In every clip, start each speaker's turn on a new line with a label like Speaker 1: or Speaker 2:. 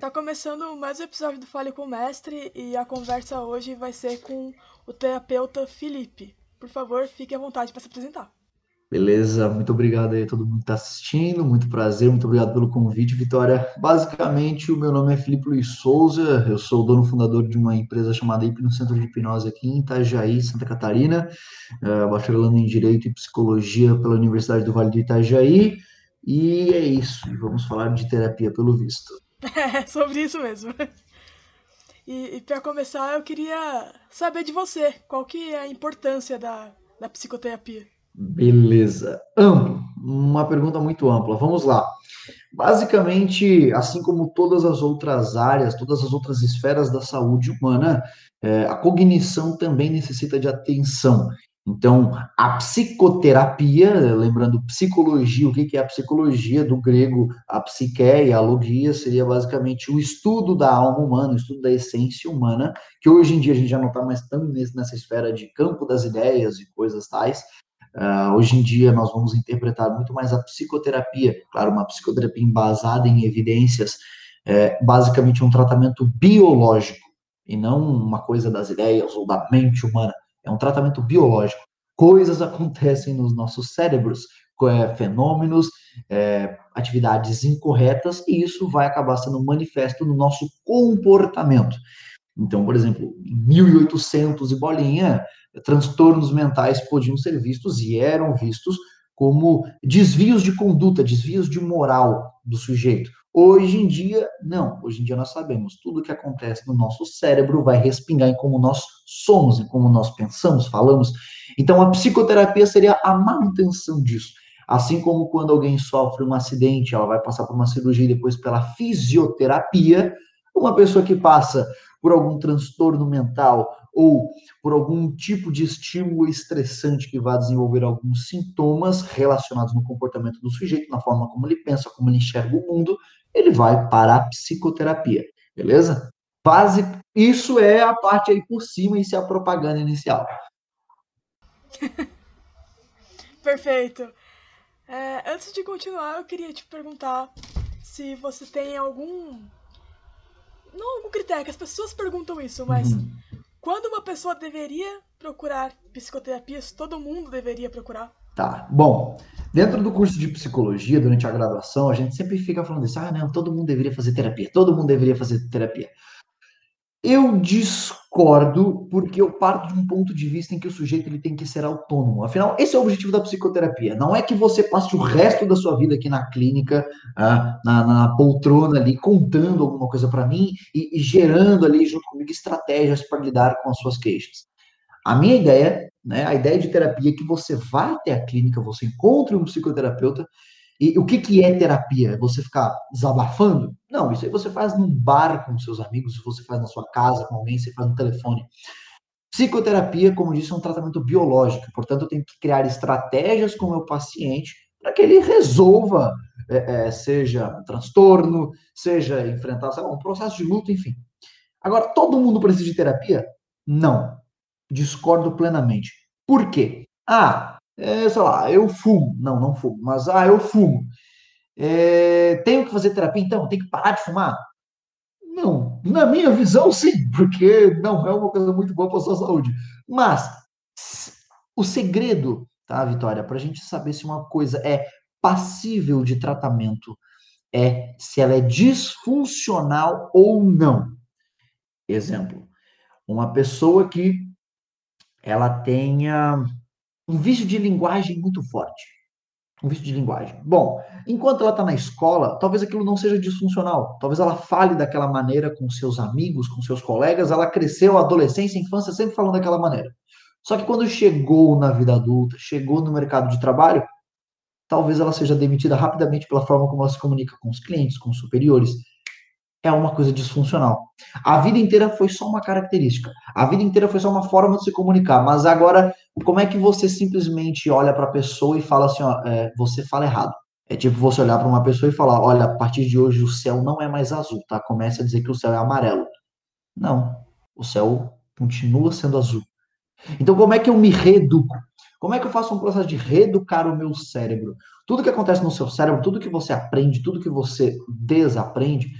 Speaker 1: Tá começando mais um episódio do Fale com o Mestre e a conversa hoje vai ser com o terapeuta Felipe. Por favor, fique à vontade para se apresentar.
Speaker 2: Beleza, muito obrigado aí a todo mundo que está assistindo, muito prazer, muito obrigado pelo convite, Vitória. Basicamente, o meu nome é Felipe Luiz Souza, eu sou dono fundador de uma empresa chamada Hipno Centro de Hipnose aqui em Itajaí, Santa Catarina, uh, bacharelando em Direito e Psicologia pela Universidade do Vale do Itajaí, e é isso, vamos falar de terapia pelo visto.
Speaker 1: É, sobre isso mesmo. E, e para começar, eu queria saber de você, qual que é a importância da, da psicoterapia?
Speaker 2: Beleza. Amplo. Uma pergunta muito ampla. Vamos lá. Basicamente, assim como todas as outras áreas, todas as outras esferas da saúde humana, é, a cognição também necessita de atenção. Então, a psicoterapia, lembrando psicologia, o que é a psicologia do grego, a psique e a logia, seria basicamente o estudo da alma humana, o estudo da essência humana, que hoje em dia a gente já não está mais tão nessa esfera de campo das ideias e coisas tais, Uh, hoje em dia, nós vamos interpretar muito mais a psicoterapia, claro, uma psicoterapia embasada em evidências, é, basicamente um tratamento biológico, e não uma coisa das ideias ou da mente humana. É um tratamento biológico. Coisas acontecem nos nossos cérebros, é, fenômenos, é, atividades incorretas, e isso vai acabar sendo manifesto no nosso comportamento. Então, por exemplo, em 1800 e bolinha, transtornos mentais podiam ser vistos e eram vistos como desvios de conduta, desvios de moral do sujeito. Hoje em dia, não. Hoje em dia nós sabemos tudo o que acontece no nosso cérebro vai respingar em como nós somos, em como nós pensamos, falamos. Então a psicoterapia seria a manutenção disso. Assim como quando alguém sofre um acidente, ela vai passar por uma cirurgia e depois pela fisioterapia, uma pessoa que passa por algum transtorno mental ou por algum tipo de estímulo estressante que vá desenvolver alguns sintomas relacionados no comportamento do sujeito, na forma como ele pensa, como ele enxerga o mundo, ele vai para a psicoterapia, beleza? Base, isso é a parte aí por cima, isso é a propaganda inicial.
Speaker 1: Perfeito. É, antes de continuar, eu queria te perguntar se você tem algum. Não algum critério, que as pessoas perguntam isso, mas uhum. Quando uma pessoa deveria procurar psicoterapia? Se todo mundo deveria procurar?
Speaker 2: Tá, bom. Dentro do curso de psicologia, durante a graduação, a gente sempre fica falando isso. Ah, não, todo mundo deveria fazer terapia. Todo mundo deveria fazer terapia. Eu discordo porque eu parto de um ponto de vista em que o sujeito ele tem que ser autônomo. Afinal, esse é o objetivo da psicoterapia. Não é que você passe o resto da sua vida aqui na clínica, ah, na, na, poltrona ali, contando alguma coisa para mim e, e gerando ali junto comigo estratégias para lidar com as suas queixas. A minha ideia, né, a ideia de terapia é que você vá até a clínica, você encontre um psicoterapeuta e o que, que é terapia? É você ficar desabafando? Não, isso aí você faz num bar com seus amigos, você faz na sua casa com alguém, você faz no telefone. Psicoterapia, como disse, é um tratamento biológico, portanto, eu tenho que criar estratégias com o meu paciente para que ele resolva, é, é, seja um transtorno, seja enfrentar lá, um processo de luta, enfim. Agora, todo mundo precisa de terapia? Não. Discordo plenamente. Por quê? Ah, é, sei lá, eu fumo. Não, não fumo, mas ah, eu fumo. É, tenho que fazer terapia, então? Tenho que parar de fumar? Não, na minha visão, sim, porque não é uma coisa muito boa para a sua saúde. Mas o segredo, tá, Vitória, para a gente saber se uma coisa é passível de tratamento é se ela é disfuncional ou não. Exemplo, uma pessoa que ela tenha um vício de linguagem muito forte. Um vício de linguagem. Bom, enquanto ela está na escola, talvez aquilo não seja disfuncional. Talvez ela fale daquela maneira com seus amigos, com seus colegas. Ela cresceu, adolescência, infância, sempre falando daquela maneira. Só que quando chegou na vida adulta, chegou no mercado de trabalho, talvez ela seja demitida rapidamente pela forma como ela se comunica com os clientes, com os superiores é uma coisa disfuncional. A vida inteira foi só uma característica. A vida inteira foi só uma forma de se comunicar. Mas agora, como é que você simplesmente olha para a pessoa e fala assim, ó, é, você fala errado? É tipo você olhar para uma pessoa e falar, olha, a partir de hoje o céu não é mais azul, tá? Começa a dizer que o céu é amarelo. Não, o céu continua sendo azul. Então, como é que eu me reeduco? Como é que eu faço um processo de reeducar o meu cérebro? Tudo que acontece no seu cérebro, tudo que você aprende, tudo que você desaprende,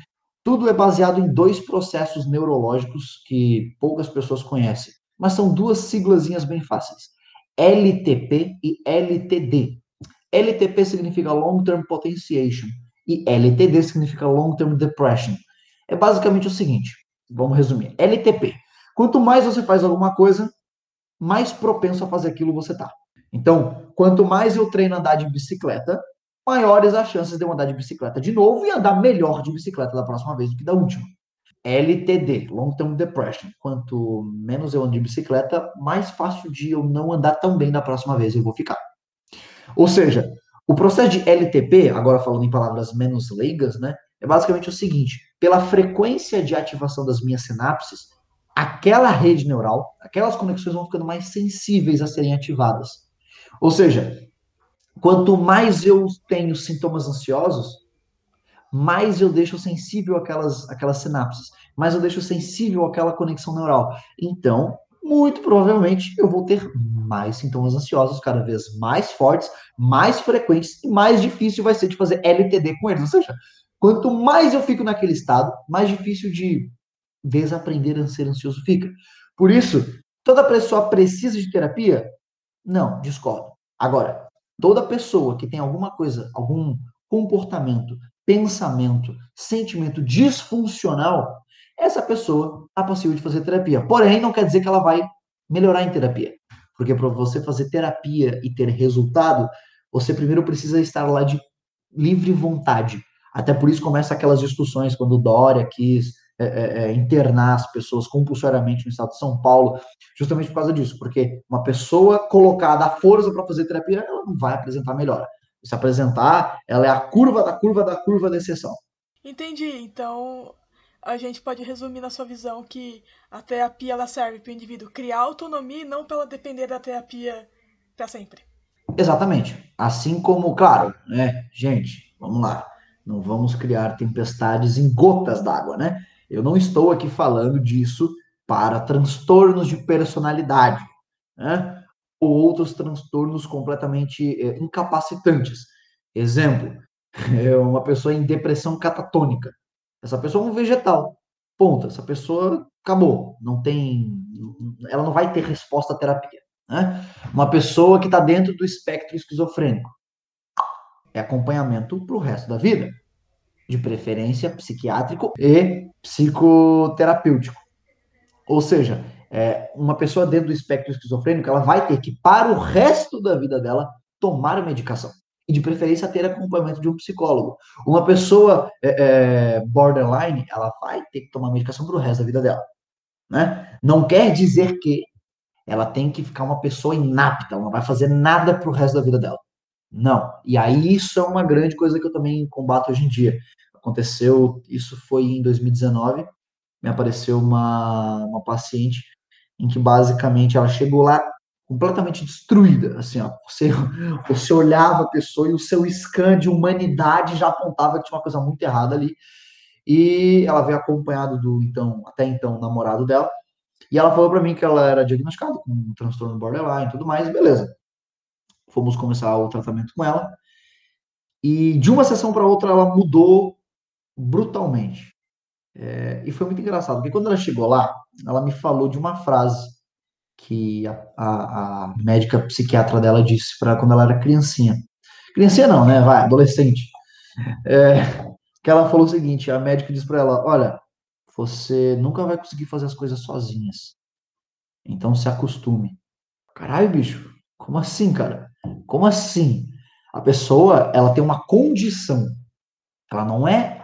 Speaker 2: tudo é baseado em dois processos neurológicos que poucas pessoas conhecem, mas são duas siglazinhas bem fáceis: LTP e LTD. LTP significa Long Term Potentiation e LTD significa Long Term Depression. É basicamente o seguinte, vamos resumir. LTP. Quanto mais você faz alguma coisa, mais propenso a fazer aquilo você tá. Então, quanto mais eu treino andar de bicicleta, maiores as chances de eu andar de bicicleta de novo e andar melhor de bicicleta da próxima vez do que da última. LTD, Long Term Depression. Quanto menos eu ando de bicicleta, mais fácil de eu não andar tão bem da próxima vez eu vou ficar. Ou seja, o processo de LTP, agora falando em palavras menos leigas, né, é basicamente o seguinte: pela frequência de ativação das minhas sinapses, aquela rede neural, aquelas conexões vão ficando mais sensíveis a serem ativadas. Ou seja, quanto mais eu tenho sintomas ansiosos, mais eu deixo sensível aquelas, aquelas sinapses, mais eu deixo sensível aquela conexão neural. Então, muito provavelmente eu vou ter mais sintomas ansiosos, cada vez mais fortes, mais frequentes e mais difícil vai ser de fazer LTD com eles. Ou seja, quanto mais eu fico naquele estado, mais difícil de desaprender a ser ansioso fica. Por isso, toda pessoa precisa de terapia? Não, discordo. Agora, toda pessoa que tem alguma coisa, algum comportamento, pensamento, sentimento disfuncional, essa pessoa está passível de fazer terapia. Porém, não quer dizer que ela vai melhorar em terapia. Porque para você fazer terapia e ter resultado, você primeiro precisa estar lá de livre vontade. Até por isso começa aquelas discussões quando Dória quis é, é, é, internar as pessoas compulsoriamente no estado de São Paulo, justamente por causa disso, porque uma pessoa colocada à força para fazer terapia, ela não vai apresentar melhora. Se apresentar, ela é a curva da curva da curva da exceção.
Speaker 1: Entendi. Então, a gente pode resumir na sua visão que a terapia ela serve para o indivíduo criar autonomia e não para ela depender da terapia para sempre.
Speaker 2: Exatamente. Assim como, claro, né, gente, vamos lá, não vamos criar tempestades em gotas d'água, né? Eu não estou aqui falando disso para transtornos de personalidade, né? Ou outros transtornos completamente é, incapacitantes. Exemplo, é uma pessoa em depressão catatônica. Essa pessoa é um vegetal. Ponto. Essa pessoa acabou. Não tem. Ela não vai ter resposta à terapia. Né? Uma pessoa que está dentro do espectro esquizofrênico. É acompanhamento para o resto da vida. De preferência psiquiátrico e psicoterapêutico. Ou seja, é, uma pessoa dentro do espectro esquizofrênico, ela vai ter que, para o resto da vida dela, tomar medicação e de preferência ter acompanhamento de um psicólogo. Uma pessoa é, é, borderline, ela vai ter que tomar medicação para o resto da vida dela. Né? Não quer dizer que ela tem que ficar uma pessoa inapta, ela não vai fazer nada para o resto da vida dela. Não. E aí isso é uma grande coisa que eu também combato hoje em dia. Aconteceu, isso foi em 2019, me apareceu uma, uma paciente em que basicamente ela chegou lá completamente destruída, assim, ó, você, você olhava a pessoa e o seu scan de humanidade já apontava que tinha uma coisa muito errada ali, e ela veio acompanhado do, então, até então, namorado dela, e ela falou para mim que ela era diagnosticada com um transtorno borderline e tudo mais, beleza. Fomos começar o tratamento com ela, e de uma sessão para outra ela mudou brutalmente. É, e foi muito engraçado, porque quando ela chegou lá, ela me falou de uma frase que a, a, a médica psiquiatra dela disse para quando ela era criancinha. Criancinha não, né? Vai, adolescente. É, que ela falou o seguinte: a médica disse para ela: Olha, você nunca vai conseguir fazer as coisas sozinhas. Então se acostume. Caralho, bicho, como assim, cara? Como assim? A pessoa, ela tem uma condição. Ela não é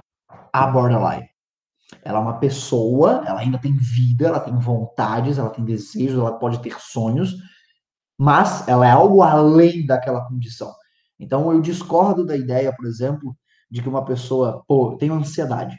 Speaker 2: a borderline. Ela é uma pessoa, ela ainda tem vida, ela tem vontades, ela tem desejos, ela pode ter sonhos, mas ela é algo além daquela condição. Então eu discordo da ideia, por exemplo, de que uma pessoa, pô, tem ansiedade.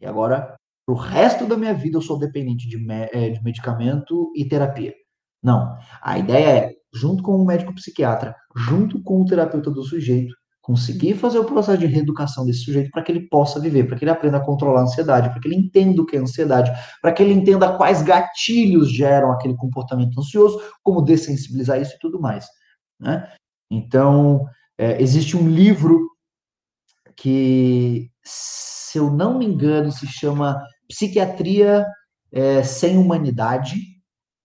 Speaker 2: E agora, pro resto da minha vida, eu sou dependente de, me eh, de medicamento e terapia. Não. A ideia é, junto com o médico psiquiatra, junto com o terapeuta do sujeito, conseguir fazer o processo de reeducação desse sujeito para que ele possa viver, para que ele aprenda a controlar a ansiedade, para que ele entenda o que é ansiedade, para que ele entenda quais gatilhos geram aquele comportamento ansioso, como dessensibilizar isso e tudo mais. Né? Então, é, existe um livro que, se eu não me engano, se chama Psiquiatria é, Sem Humanidade,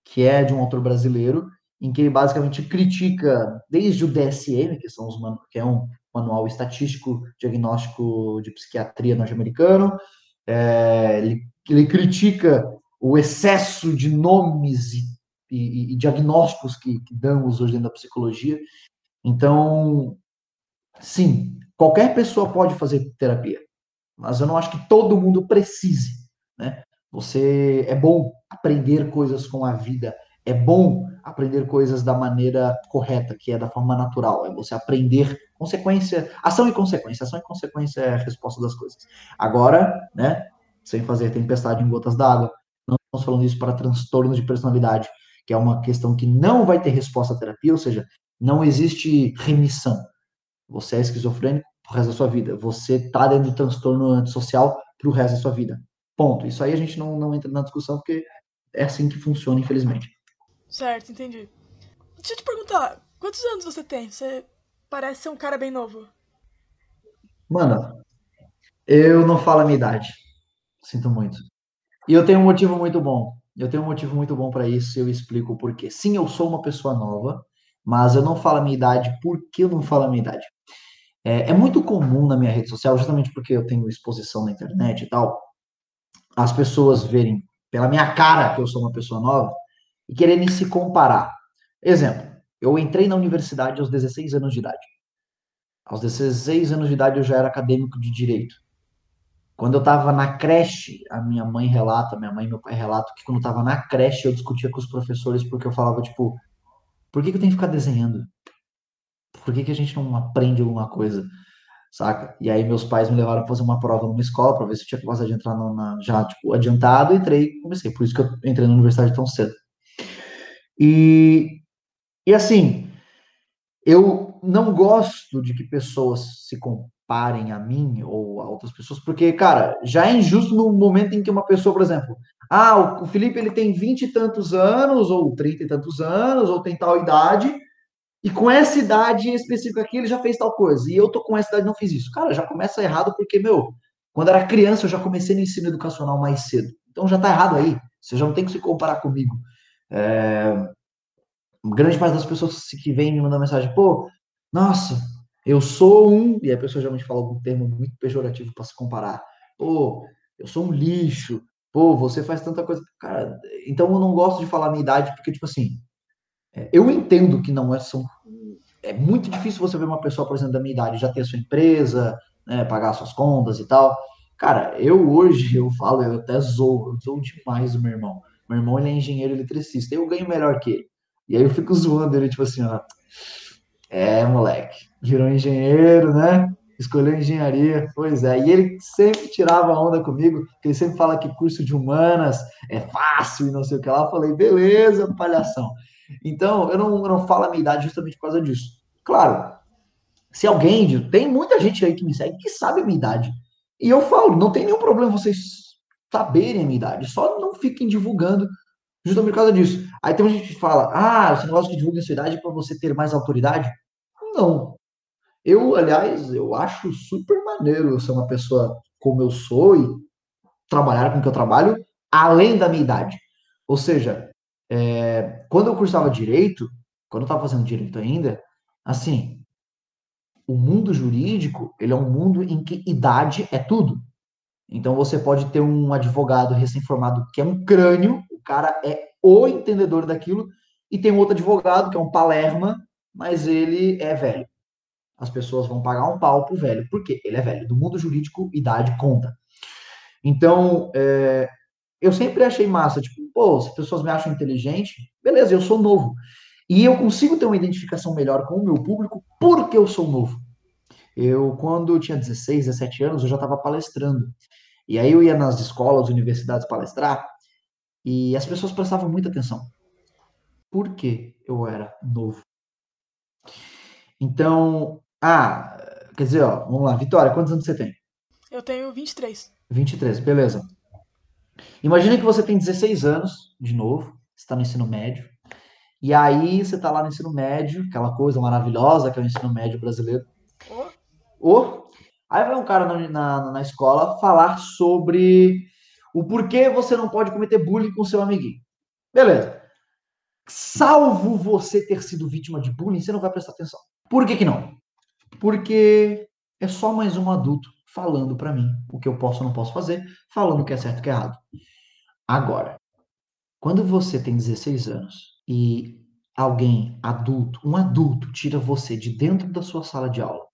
Speaker 2: que é de um autor brasileiro, em que ele basicamente critica desde o DSM, que, são os, que é um manual estatístico diagnóstico de psiquiatria norte-americano, é, ele, ele, critica o excesso de nomes e, e, e diagnósticos que, que, damos hoje dentro da psicologia. Então, sim, qualquer pessoa pode fazer terapia, mas eu não acho que todo mundo precise, né? Você é bom aprender coisas com a vida, é bom aprender coisas da maneira correta, que é da forma natural, é você aprender consequência, ação e consequência, ação e consequência é a resposta das coisas. Agora, né, sem fazer tempestade em gotas d'água, não estamos falando isso para transtornos de personalidade, que é uma questão que não vai ter resposta à terapia, ou seja, não existe remissão. Você é esquizofrênico pro resto da sua vida, você está dentro do transtorno antissocial pro resto da sua vida. Ponto. Isso aí a gente não, não entra na discussão porque é assim que funciona, infelizmente.
Speaker 1: Certo, entendi. Deixa eu te perguntar, quantos anos você tem? Você parece ser um cara bem novo.
Speaker 2: Mano, eu não falo a minha idade. Sinto muito. E eu tenho um motivo muito bom. Eu tenho um motivo muito bom para isso e eu explico o porquê. Sim, eu sou uma pessoa nova, mas eu não falo a minha idade porque eu não falo a minha idade. É, é, muito comum na minha rede social, justamente porque eu tenho exposição na internet e tal, as pessoas verem pela minha cara que eu sou uma pessoa nova e quererem se comparar. Exemplo, eu entrei na universidade aos 16 anos de idade. Aos 16 anos de idade eu já era acadêmico de direito. Quando eu estava na creche, a minha mãe relata, minha mãe e meu pai relatam que quando eu estava na creche eu discutia com os professores porque eu falava, tipo, por que, que eu tenho que ficar desenhando? Por que, que a gente não aprende alguma coisa? Saca? E aí meus pais me levaram para fazer uma prova numa escola para ver se eu tinha capacidade de entrar na, já, tipo, adiantado, entrei e comecei. Por isso que eu entrei na universidade tão cedo. E, e assim, eu não gosto de que pessoas se comparem a mim ou a outras pessoas, porque, cara, já é injusto no momento em que uma pessoa, por exemplo, ah, o Felipe ele tem vinte e tantos anos, ou trinta e tantos anos, ou tem tal idade, e com essa idade específica aqui ele já fez tal coisa, e eu tô com essa idade não fiz isso. Cara, já começa errado porque, meu, quando era criança eu já comecei no ensino educacional mais cedo. Então já tá errado aí. Você já não tem que se comparar comigo. É, grande parte das pessoas que vêm me mandar mensagem, pô, nossa, eu sou um, e a pessoa geralmente fala algum termo muito pejorativo para se comparar. Pô, eu sou um lixo. Pô, você faz tanta coisa. Cara, então eu não gosto de falar minha idade, porque, tipo assim, é, eu entendo que não é. São, é muito difícil você ver uma pessoa, por exemplo, da minha idade, já ter sua empresa, né, pagar suas contas e tal. Cara, eu hoje, eu falo, eu até zoo, eu zoo demais o meu irmão. Meu irmão, ele é engenheiro eletricista, eu ganho melhor que ele. E aí eu fico zoando ele, tipo assim, ó. É, moleque, virou engenheiro, né? Escolheu engenharia, pois é. E ele sempre tirava onda comigo, que ele sempre fala que curso de humanas é fácil e não sei o que lá. Eu falei, beleza, palhação. Então, eu não, eu não falo a minha idade justamente por causa disso. Claro, se alguém, tem muita gente aí que me segue que sabe a minha idade. E eu falo, não tem nenhum problema vocês saberem a minha idade, só não fiquem divulgando justamente por causa disso. Aí tem gente que fala, ah, esse negócio que divulga a sua idade para você ter mais autoridade. Não. Eu, aliás, eu acho super maneiro eu ser uma pessoa como eu sou e trabalhar com o que eu trabalho, além da minha idade. Ou seja, é, quando eu cursava direito, quando eu estava fazendo direito ainda, assim, o mundo jurídico, ele é um mundo em que idade é tudo. Então você pode ter um advogado recém-formado que é um crânio, o cara é o entendedor daquilo, e tem um outro advogado que é um palerma, mas ele é velho. As pessoas vão pagar um pau pro velho, porque ele é velho. Do mundo jurídico, idade conta. Então, é, eu sempre achei massa, tipo, pô, se as pessoas me acham inteligente, beleza, eu sou novo. E eu consigo ter uma identificação melhor com o meu público porque eu sou novo. Eu, quando tinha 16, 17 anos, eu já estava palestrando. E aí eu ia nas escolas, universidades palestrar, e as pessoas prestavam muita atenção. Porque eu era novo. Então, ah, Quer dizer, ó, vamos lá. Vitória, quantos anos você tem?
Speaker 1: Eu tenho 23.
Speaker 2: 23, beleza. Imagina que você tem 16 anos, de novo, está no ensino médio. E aí você está lá no ensino médio, aquela coisa maravilhosa que é o ensino médio brasileiro.
Speaker 1: Oh.
Speaker 2: Aí vai um cara na, na, na escola falar sobre o porquê você não pode cometer bullying com seu amiguinho. Beleza. Salvo você ter sido vítima de bullying, você não vai prestar atenção. Por que, que não? Porque é só mais um adulto falando para mim o que eu posso ou não posso fazer, falando o que é certo e o que é errado. Agora, quando você tem 16 anos e alguém adulto, um adulto, tira você de dentro da sua sala de aula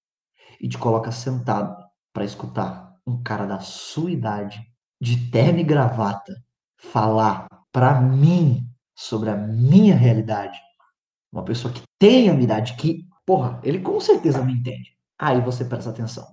Speaker 2: e te coloca sentado para escutar um cara da sua idade, de terno e gravata, falar para mim sobre a minha realidade, uma pessoa que tem a minha idade, que, porra, ele com certeza me entende. Aí você presta atenção.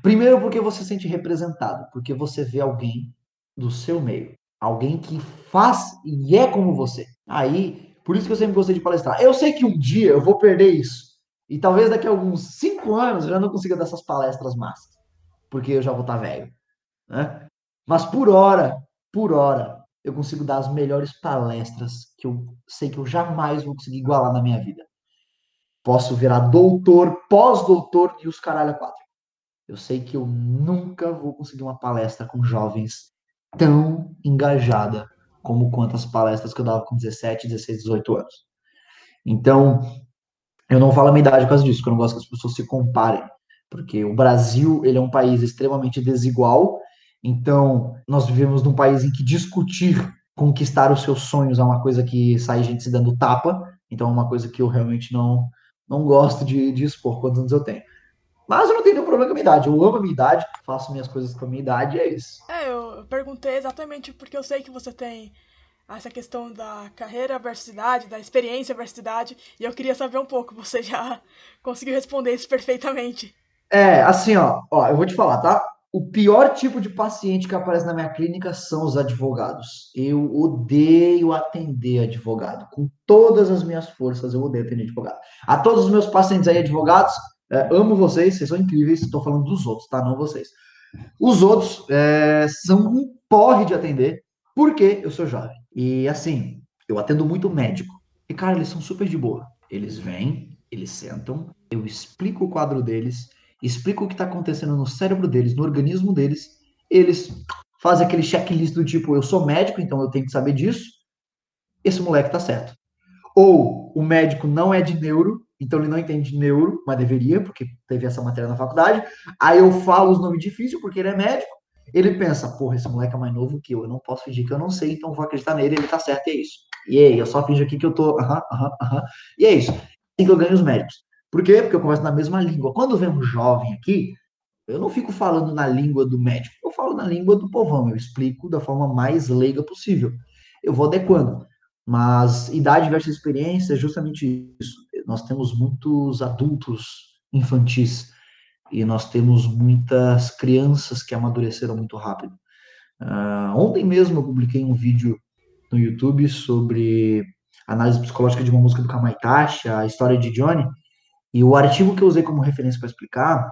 Speaker 2: Primeiro porque você se sente representado, porque você vê alguém do seu meio, alguém que faz e é como você. Aí, por isso que eu sempre gostei de palestrar. Eu sei que um dia eu vou perder isso. E talvez daqui a alguns cinco anos eu já não consiga dar essas palestras massas. Porque eu já vou estar velho. Né? Mas por hora, por hora, eu consigo dar as melhores palestras que eu sei que eu jamais vou conseguir igualar na minha vida. Posso virar doutor, pós-doutor e os caralho a quatro. Eu sei que eu nunca vou conseguir uma palestra com jovens tão engajada como quantas palestras que eu dava com 17, 16, 18 anos. Então, eu não falo a minha idade por causa disso, porque eu não gosto que as pessoas se comparem, porque o Brasil, ele é um país extremamente desigual, então nós vivemos num país em que discutir conquistar os seus sonhos é uma coisa que sai gente se dando tapa, então é uma coisa que eu realmente não não gosto de, de expor quantos anos eu tenho. Mas eu não tenho nenhum problema com a minha idade. Eu amo a minha idade, faço minhas coisas com a minha idade e é isso.
Speaker 1: É, eu perguntei exatamente porque eu sei que você tem essa questão da carreira versus idade, da experiência versus idade, e eu queria saber um pouco. Você já conseguiu responder isso perfeitamente.
Speaker 2: É, assim, ó, ó, eu vou te falar, tá? O pior tipo de paciente que aparece na minha clínica são os advogados. Eu odeio atender advogado. Com todas as minhas forças, eu odeio atender advogado. A todos os meus pacientes aí, advogados, é, amo vocês, vocês são incríveis. Estou falando dos outros, tá? Não vocês. Os outros é, são um porre de atender, porque eu sou jovem. E assim, eu atendo muito médico. E, cara, eles são super de boa. Eles vêm, eles sentam, eu explico o quadro deles, explico o que está acontecendo no cérebro deles, no organismo deles. Eles fazem aquele checklist do tipo: eu sou médico, então eu tenho que saber disso. Esse moleque tá certo. Ou o médico não é de neuro, então ele não entende neuro, mas deveria, porque teve essa matéria na faculdade. Aí eu falo os nomes difíceis, porque ele é médico. Ele pensa, porra, esse moleque é mais novo que eu, eu não posso fingir que eu não sei, então vou acreditar nele, ele tá certo, e é isso. E aí, eu só finjo aqui que eu tô, aham, aham, aham. E é isso. Assim que eu ganho os médicos. Por quê? Porque eu converso na mesma língua. Quando vem um jovem aqui, eu não fico falando na língua do médico, eu falo na língua do povão, eu explico da forma mais leiga possível. Eu vou adequando. Mas idade versus experiência é justamente isso nós temos muitos adultos infantis e nós temos muitas crianças que amadureceram muito rápido. Uh, ontem mesmo eu publiquei um vídeo no YouTube sobre análise psicológica de uma música do Kamaitachi, a história de Johnny, e o artigo que eu usei como referência para explicar,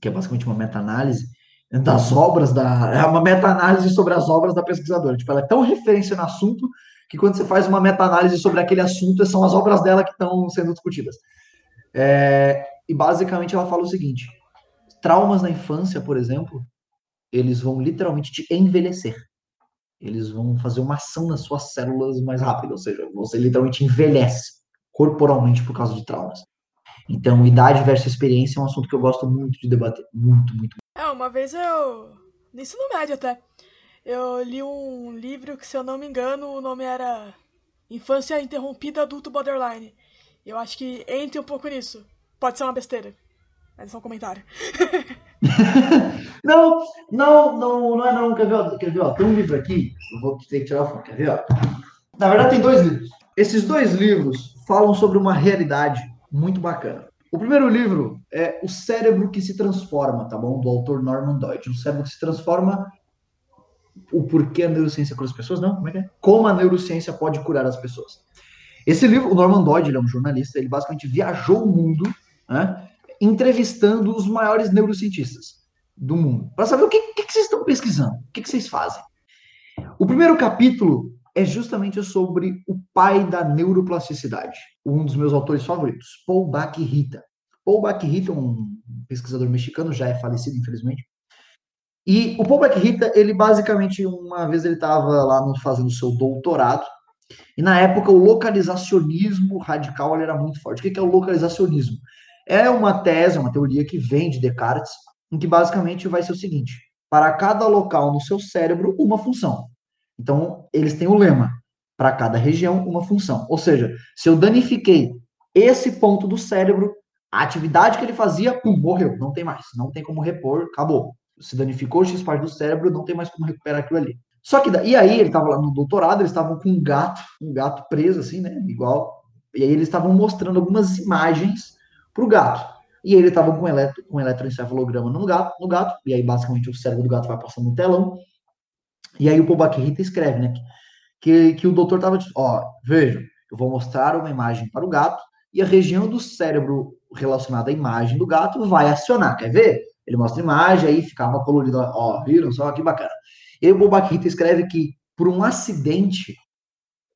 Speaker 2: que é basicamente uma meta-análise das obras da. É uma meta-análise sobre as obras da pesquisadora. Tipo, ela é tão referência no assunto que quando você faz uma meta-análise sobre aquele assunto, são as obras dela que estão sendo discutidas. É, e basicamente ela fala o seguinte: traumas na infância, por exemplo, eles vão literalmente te envelhecer. Eles vão fazer uma ação nas suas células mais rápido, ou seja, você literalmente envelhece corporalmente por causa de traumas. Então, idade versus experiência é um assunto que eu gosto muito de debater. Muito, muito.
Speaker 1: É, uma vez eu. No ensino médio até eu li um livro que, se eu não me engano, o nome era Infância Interrompida Adulto Borderline. Eu acho que entra um pouco nisso. Pode ser uma besteira, mas é só um comentário.
Speaker 2: não, não, não, não é não. Quer ver? Quer ver? Ó, tem um livro aqui, eu vou ter que tirar a foto, quer ver? Ó? Na verdade, tem dois livros. Esses dois livros falam sobre uma realidade muito bacana. O primeiro livro é O Cérebro que se Transforma, tá bom? Do autor Norman Doidge. O cérebro que se transforma o porquê a neurociência cura as pessoas, não, como é que é? Como a neurociência pode curar as pessoas. Esse livro, o Norman Dodd, ele é um jornalista, ele basicamente viajou o mundo, né? entrevistando os maiores neurocientistas do mundo, para saber o que, que, que, vocês estão pesquisando, o que, que vocês fazem. O primeiro capítulo é justamente sobre o pai da neuroplasticidade, um dos meus autores favoritos, Paul Bach-Rita. Paul Bach-Rita, um pesquisador mexicano, já é falecido, infelizmente. E o Paul Bach-Rita, ele basicamente, uma vez ele estava lá fazendo seu doutorado, e na época o localizacionismo radical era muito forte. O que é o localizacionismo? É uma tese, uma teoria que vem de Descartes, em que basicamente vai ser o seguinte: para cada local no seu cérebro, uma função. Então, eles têm o lema: para cada região, uma função. Ou seja, se eu danifiquei esse ponto do cérebro, a atividade que ele fazia, pum, morreu, não tem mais, não tem como repor, acabou. Se danificou X parte do cérebro, não tem mais como recuperar aquilo ali. Só que, e aí, ele estava lá no doutorado, eles estavam com um gato, um gato preso, assim, né, igual, e aí eles estavam mostrando algumas imagens para o gato. E ele estava com, eletro, um eletroencefalograma no gato, no gato, e aí basicamente o cérebro do gato vai passando no telão, e aí o Pobaquerita escreve, né? Que, que o doutor estava dizendo, ó, veja, eu vou mostrar uma imagem para o gato e a região do cérebro relacionada à imagem do gato vai acionar. Quer ver? Ele mostra a imagem, aí ficava colorido, ó, viram só que bacana. E aí o Bobaquita escreve que, por um acidente,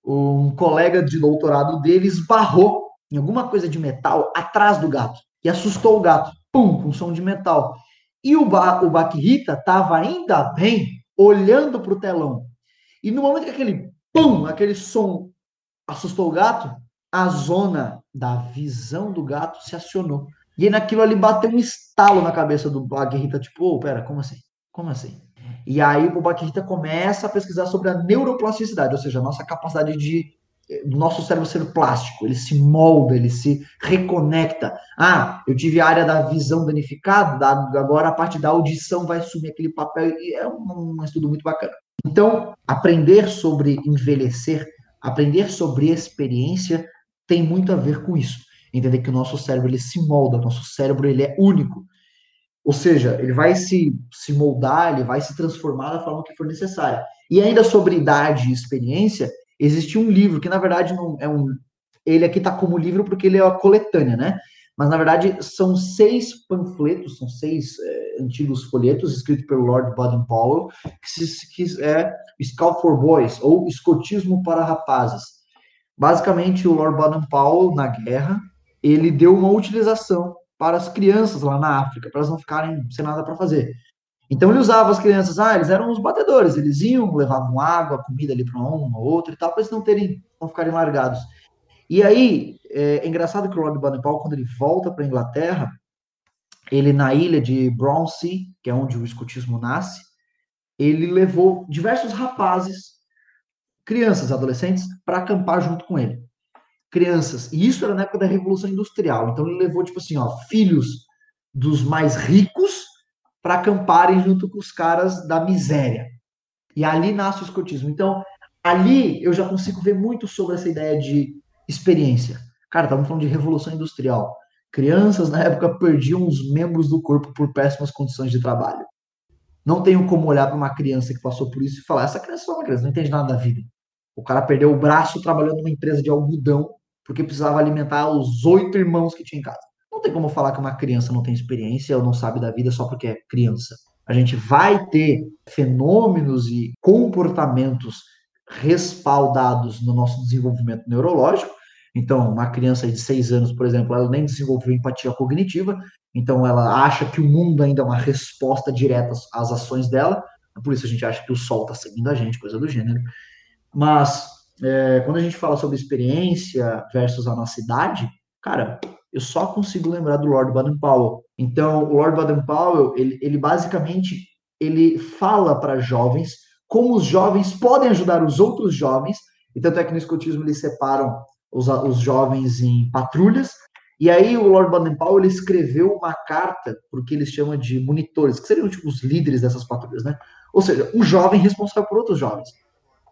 Speaker 2: um colega de doutorado dele esbarrou em alguma coisa de metal atrás do gato e assustou o gato. Pum, com som de metal. E o, ba o Baquirita estava ainda bem olhando para o telão. E no momento que aquele pum, aquele som assustou o gato, a zona da visão do gato se acionou. E aí naquilo ali bateu um estalo na cabeça do Baguerita, tipo, oh, pera, como assim? Como assim? E aí o Baguerita começa a pesquisar sobre a neuroplasticidade, ou seja, a nossa capacidade de nosso cérebro ser plástico, ele se molda, ele se reconecta. Ah, eu tive a área da visão danificada, agora a parte da audição vai assumir aquele papel, e é um, um estudo muito bacana. Então, aprender sobre envelhecer, aprender sobre experiência, tem muito a ver com isso. Entender que o nosso cérebro ele se molda, o nosso cérebro ele é único. Ou seja, ele vai se, se moldar, ele vai se transformar da forma que for necessária. E ainda sobre idade e experiência, existe um livro que na verdade não é um ele aqui está como livro porque ele é a coletânea, né? Mas na verdade são seis panfletos, são seis é, antigos folhetos escritos pelo Lord Baden-Powell, que, se, que é Scout for Boys ou Escotismo para Rapazes. Basicamente o Lord Baden-Powell na guerra ele deu uma utilização para as crianças lá na África, para elas não ficarem sem nada para fazer. Então ele usava as crianças, ah, eles eram os batedores, eles iam, levavam água, comida ali para um ou outro e tal, para eles não terem, não ficarem largados. E aí, é, é engraçado que o Lord Baden-Powell, quando ele volta para a Inglaterra, ele na ilha de Brownsea, que é onde o escotismo nasce, ele levou diversos rapazes, crianças, adolescentes, para acampar junto com ele. Crianças. E isso era na época da Revolução Industrial. Então ele levou, tipo assim, ó, filhos dos mais ricos para acamparem junto com os caras da miséria. E ali nasce o escotismo. Então, ali eu já consigo ver muito sobre essa ideia de experiência. Cara, estamos falando de revolução industrial. Crianças na época perdiam os membros do corpo por péssimas condições de trabalho. Não tenho como olhar para uma criança que passou por isso e falar: essa criança é uma criança, não entende nada da vida. O cara perdeu o braço trabalhando numa empresa de algodão porque precisava alimentar os oito irmãos que tinha em casa tem como falar que uma criança não tem experiência ou não sabe da vida só porque é criança. A gente vai ter fenômenos e comportamentos respaldados no nosso desenvolvimento neurológico. Então, uma criança de seis anos, por exemplo, ela nem desenvolveu empatia cognitiva, então ela acha que o mundo ainda é uma resposta direta às ações dela. Por isso a gente acha que o sol está seguindo a gente, coisa do gênero. Mas é, quando a gente fala sobre experiência versus a nossa idade, cara, eu só consigo lembrar do Lord Baden-Powell. Então, o Lord Baden-Powell, ele, ele basicamente ele fala para jovens como os jovens podem ajudar os outros jovens, e tanto é que no escotismo eles separam os, os jovens em patrulhas, e aí o Lord Baden-Powell ele escreveu uma carta porque eles chamam de monitores, que seriam tipo os líderes dessas patrulhas, né? Ou seja, um jovem responsável por outros jovens.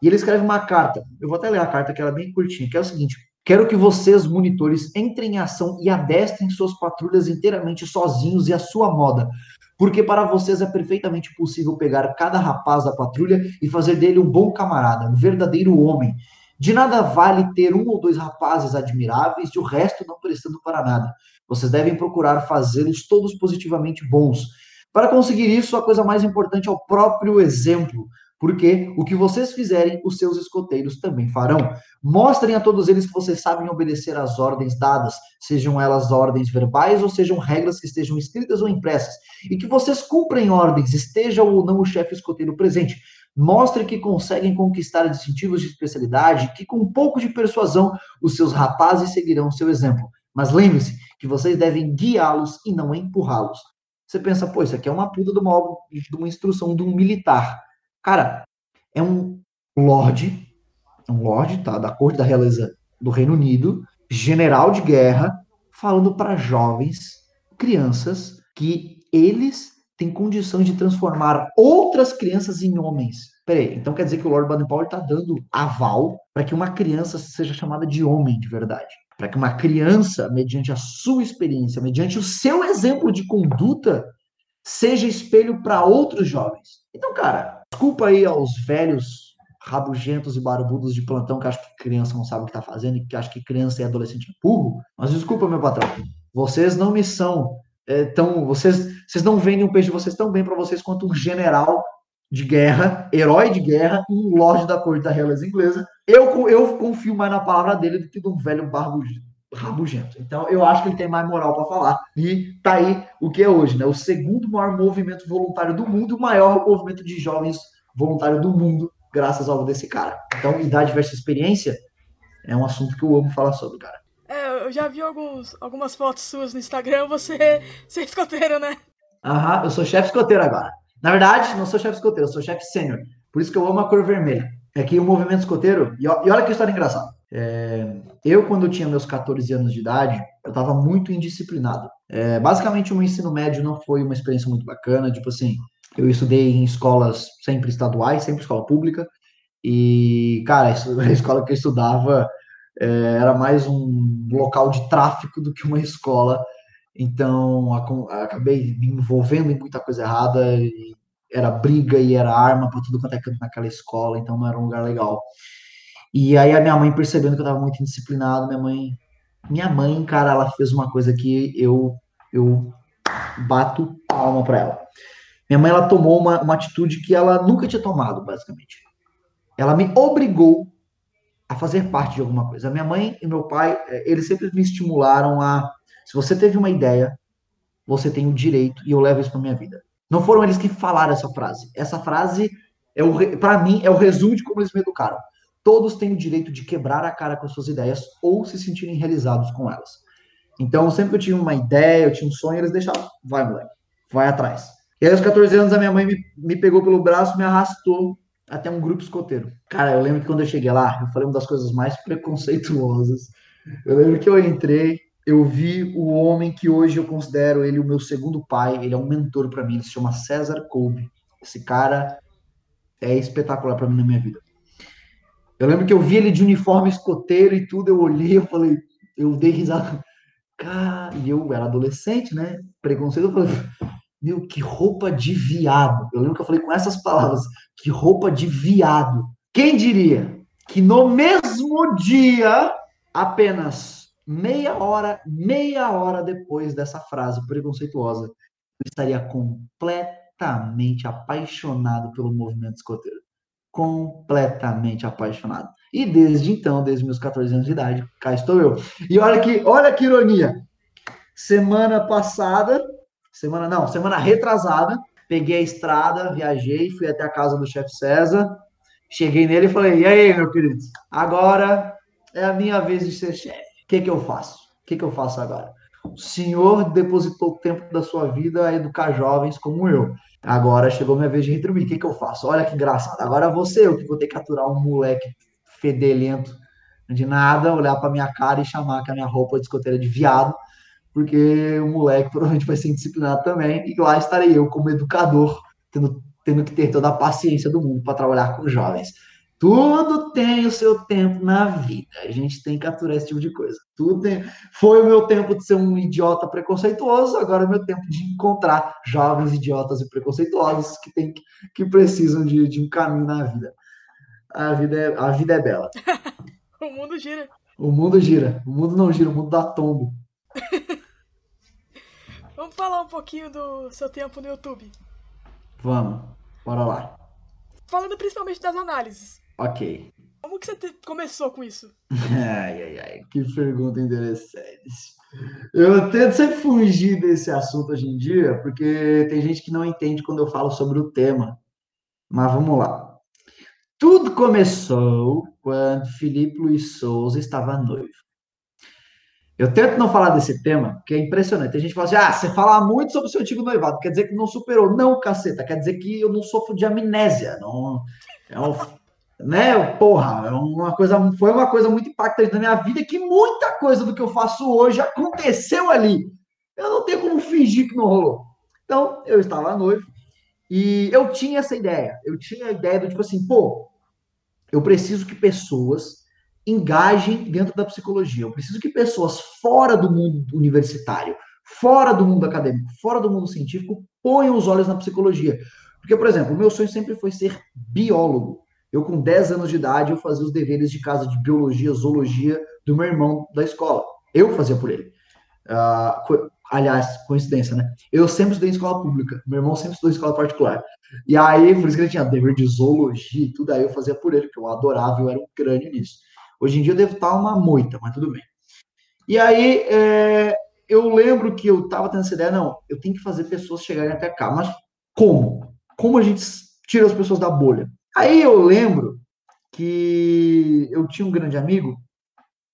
Speaker 2: E ele escreve uma carta, eu vou até ler a carta que ela é bem curtinha, que é o seguinte: Quero que vocês, monitores, entrem em ação e adestrem suas patrulhas inteiramente sozinhos e à sua moda, porque para vocês é perfeitamente possível pegar cada rapaz da patrulha e fazer dele um bom camarada, um verdadeiro homem, De nada vale ter um ou dois rapazes admiráveis e o resto não prestando para nada. Vocês devem procurar fazê-los todos positivamente bons. Para conseguir isso, a coisa mais importante é o próprio exemplo porque o que vocês fizerem, os seus escoteiros também farão. Mostrem a todos eles que vocês sabem obedecer às ordens dadas, sejam elas ordens verbais ou sejam regras que estejam escritas ou impressas, e que vocês cumprem ordens, esteja ou não o chefe escoteiro presente. Mostre que conseguem conquistar distintivos de especialidade, que com um pouco de persuasão os seus rapazes seguirão seu exemplo. Mas lembre-se que vocês devem guiá-los e não empurrá-los. Você pensa, pô, isso aqui é uma puta de uma, de uma instrução de um militar. Cara, é um lord, um lord, tá, da corte da realeza do Reino Unido, general de guerra, falando para jovens, crianças, que eles têm condição de transformar outras crianças em homens. Peraí, então quer dizer que o Lord Baden-Powell está dando aval para que uma criança seja chamada de homem de verdade. Para que uma criança, mediante a sua experiência, mediante o seu exemplo de conduta, seja espelho para outros jovens. Então, cara, Desculpa aí aos velhos rabugentos e barbudos de plantão que acham que criança não sabe o que está fazendo e que acham que criança e adolescente é burro. Mas desculpa, meu patrão. Vocês não me são é, tão. Vocês, vocês não vendem um peixe de vocês tão bem para vocês quanto um general de guerra, herói de guerra, um lorde da corte da realeza inglesa. Eu, eu confio mais na palavra dele do que um velho barbugento rabugento. Então, eu acho que ele tem mais moral para falar. E tá aí o que é hoje, né? O segundo maior movimento voluntário do mundo, o maior movimento de jovens voluntário do mundo, graças ao desse cara. Então, idade versus experiência é um assunto que eu amo falar sobre, cara.
Speaker 1: É, eu já vi alguns, algumas fotos suas no Instagram, você, você é escoteiro, né?
Speaker 2: Aham, eu sou chefe escoteiro agora. Na verdade, não sou chefe escoteiro, eu sou chefe sênior. Por isso que eu amo a cor vermelha. É que o movimento escoteiro, e olha que história engraçada. É, eu, quando eu tinha meus 14 anos de idade, eu estava muito indisciplinado. É, basicamente, o meu ensino médio não foi uma experiência muito bacana. Tipo assim, eu estudei em escolas sempre estaduais, sempre escola pública. E, cara, a escola que eu estudava é, era mais um local de tráfico do que uma escola. Então, acabei me envolvendo em muita coisa errada. era briga e era arma para tudo quanto é canto naquela escola. Então, não era um lugar legal. E aí a minha mãe percebendo que eu tava muito indisciplinado, minha mãe, minha mãe, cara, ela fez uma coisa que eu eu bato palma para ela. Minha mãe ela tomou uma, uma atitude que ela nunca tinha tomado, basicamente. Ela me obrigou a fazer parte de alguma coisa. A minha mãe e meu pai, é, eles sempre me estimularam a se você teve uma ideia, você tem o direito e eu levo isso para minha vida. Não foram eles que falaram essa frase. Essa frase é o para mim é o resumo de como eles me educaram. Todos têm o direito de quebrar a cara com as suas ideias ou se sentirem realizados com elas. Então, sempre que eu tinha uma ideia, eu tinha um sonho, eles deixavam, vai, moleque, vai atrás. E aí, aos 14 anos, a minha mãe me, me pegou pelo braço, me arrastou até um grupo escoteiro. Cara, eu lembro que quando eu cheguei lá, eu falei uma das coisas mais preconceituosas. Eu lembro que eu entrei, eu vi o homem que hoje eu considero ele o meu segundo pai, ele é um mentor para mim, ele se chama César Kolbe. Esse cara é espetacular para mim na minha vida. Eu lembro que eu vi ele de uniforme escoteiro e tudo, eu olhei, eu falei, eu dei risada. Cara, e eu era adolescente, né? Preconceito, eu falei, meu, que roupa de viado. Eu lembro que eu falei com essas palavras, que roupa de viado. Quem diria que no mesmo dia, apenas meia hora, meia hora depois dessa frase preconceituosa, eu estaria completamente apaixonado pelo movimento escoteiro completamente apaixonado. E desde então, desde meus 14 anos de idade, cá estou eu. E olha que, olha que ironia. Semana passada, semana não, semana retrasada, peguei a estrada, viajei, fui até a casa do chefe César, cheguei nele e falei: "E aí, meu querido? Agora é a minha vez de ser chefe. O que que eu faço? O que que eu faço agora?" O senhor depositou o tempo da sua vida a educar jovens como eu. Agora chegou minha vez de retribuir. O que, que eu faço? Olha que engraçado. Agora você, eu que vou ter que aturar um moleque fedelento de nada, olhar para minha cara e chamar que a minha roupa de escoteira de viado, porque o moleque provavelmente vai ser indisciplinado também. E lá estarei eu, como educador, tendo, tendo que ter toda a paciência do mundo para trabalhar com jovens. Tudo tem o seu tempo na vida. A gente tem que aturar esse tipo de coisa. Tudo tem... Foi o meu tempo de ser um idiota preconceituoso, agora é o meu tempo de encontrar jovens idiotas e preconceituosos que, tem, que precisam de, de um caminho na vida. A vida é, a vida é bela.
Speaker 1: O mundo gira.
Speaker 2: O mundo gira. O mundo não gira, o mundo dá tombo.
Speaker 1: Vamos falar um pouquinho do seu tempo no YouTube.
Speaker 2: Vamos, bora lá.
Speaker 1: Falando principalmente das análises.
Speaker 2: Ok.
Speaker 1: Como que você te... começou com isso?
Speaker 2: Ai, ai, ai, que pergunta interessante. Eu tento sempre fugir desse assunto hoje em dia, porque tem gente que não entende quando eu falo sobre o tema. Mas vamos lá. Tudo começou quando Felipe Luiz Souza estava noivo. Eu tento não falar desse tema, porque é impressionante. Tem gente que fala assim: ah, você fala muito sobre o seu antigo noivado, quer dizer que não superou. Não, caceta, quer dizer que eu não sofro de amnésia. Não, é um, né? Porra, é uma coisa, foi uma coisa muito impactante na minha vida que muita coisa do que eu faço hoje aconteceu ali. Eu não tenho como fingir que não rolou. Então, eu estava noivo e eu tinha essa ideia. Eu tinha a ideia do tipo assim, pô, eu preciso que pessoas engajem dentro da psicologia. Eu preciso que pessoas fora do mundo universitário, fora do mundo acadêmico, fora do mundo científico, ponham os olhos na psicologia. Porque, por exemplo, o meu sonho sempre foi ser biólogo. Eu, com 10 anos de idade, eu fazia os deveres de casa de biologia, zoologia do meu irmão da escola. Eu fazia por ele. Uh, aliás, coincidência, né? Eu sempre estudei em escola pública. Meu irmão sempre estudou em escola particular. E aí, por isso que ele tinha dever de zoologia e tudo, aí eu fazia por ele, porque eu adorava, eu era um crânio nisso. Hoje em dia eu devo estar uma moita, mas tudo bem. E aí, é, eu lembro que eu estava tendo essa ideia, não, eu tenho que fazer pessoas chegarem até cá, mas como? Como a gente tira as pessoas da bolha? Aí eu lembro que eu tinha um grande amigo,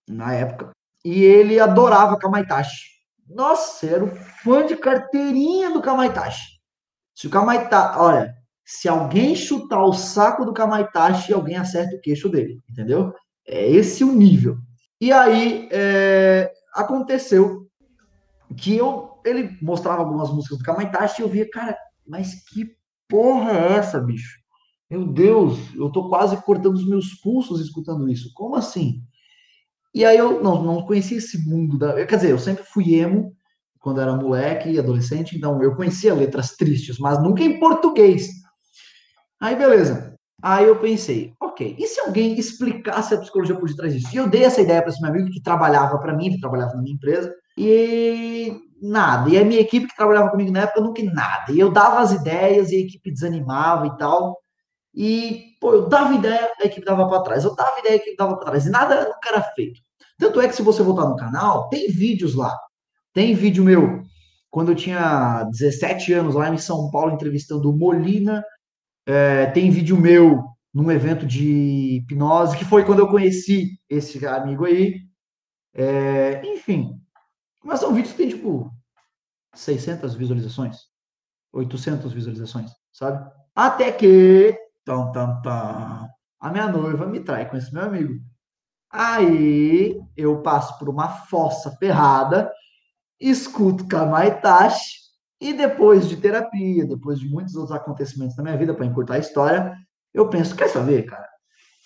Speaker 2: na época, e ele adorava Kamaitachi. Nossa, era o fã de carteirinha do Kamaitachi. Se o Kamaitachi, olha, se alguém chutar o saco do Kamaitachi, alguém acerta o queixo dele, entendeu? É esse o nível. E aí é, aconteceu que eu, ele mostrava algumas músicas do Kamaitachi e eu via, cara, mas que porra é essa, bicho? Meu Deus, eu tô quase cortando os meus pulsos escutando isso. Como assim? E aí eu não, não conhecia esse mundo da. Quer dizer, eu sempre fui emo quando era moleque e adolescente, então eu conhecia letras tristes, mas nunca em português. Aí beleza. Aí eu pensei, ok, e se alguém explicasse a psicologia por detrás disso? E eu dei essa ideia para esse meu amigo que trabalhava para mim, ele trabalhava na minha empresa, e nada. E a minha equipe que trabalhava comigo na época nunca nada. E eu dava as ideias e a equipe desanimava e tal. E, pô, eu dava ideia, a equipe dava para trás. Eu dava ideia, a equipe dava para trás. E nada nunca era feito. Tanto é que se você voltar no canal, tem vídeos lá. Tem vídeo meu, quando eu tinha 17 anos, lá em São Paulo, entrevistando o Molina. É, tem vídeo meu num evento de hipnose, que foi quando eu conheci esse amigo aí. É, enfim. Mas são vídeos que tem, tipo, 600 visualizações, 800 visualizações, sabe? Até que Tam, tam, tam. A minha noiva me trai com esse meu amigo. Aí eu passo por uma fossa ferrada, escuto Kamaitachi e depois de terapia, depois de muitos outros acontecimentos na minha vida, para encurtar a história, eu penso, quer saber, cara?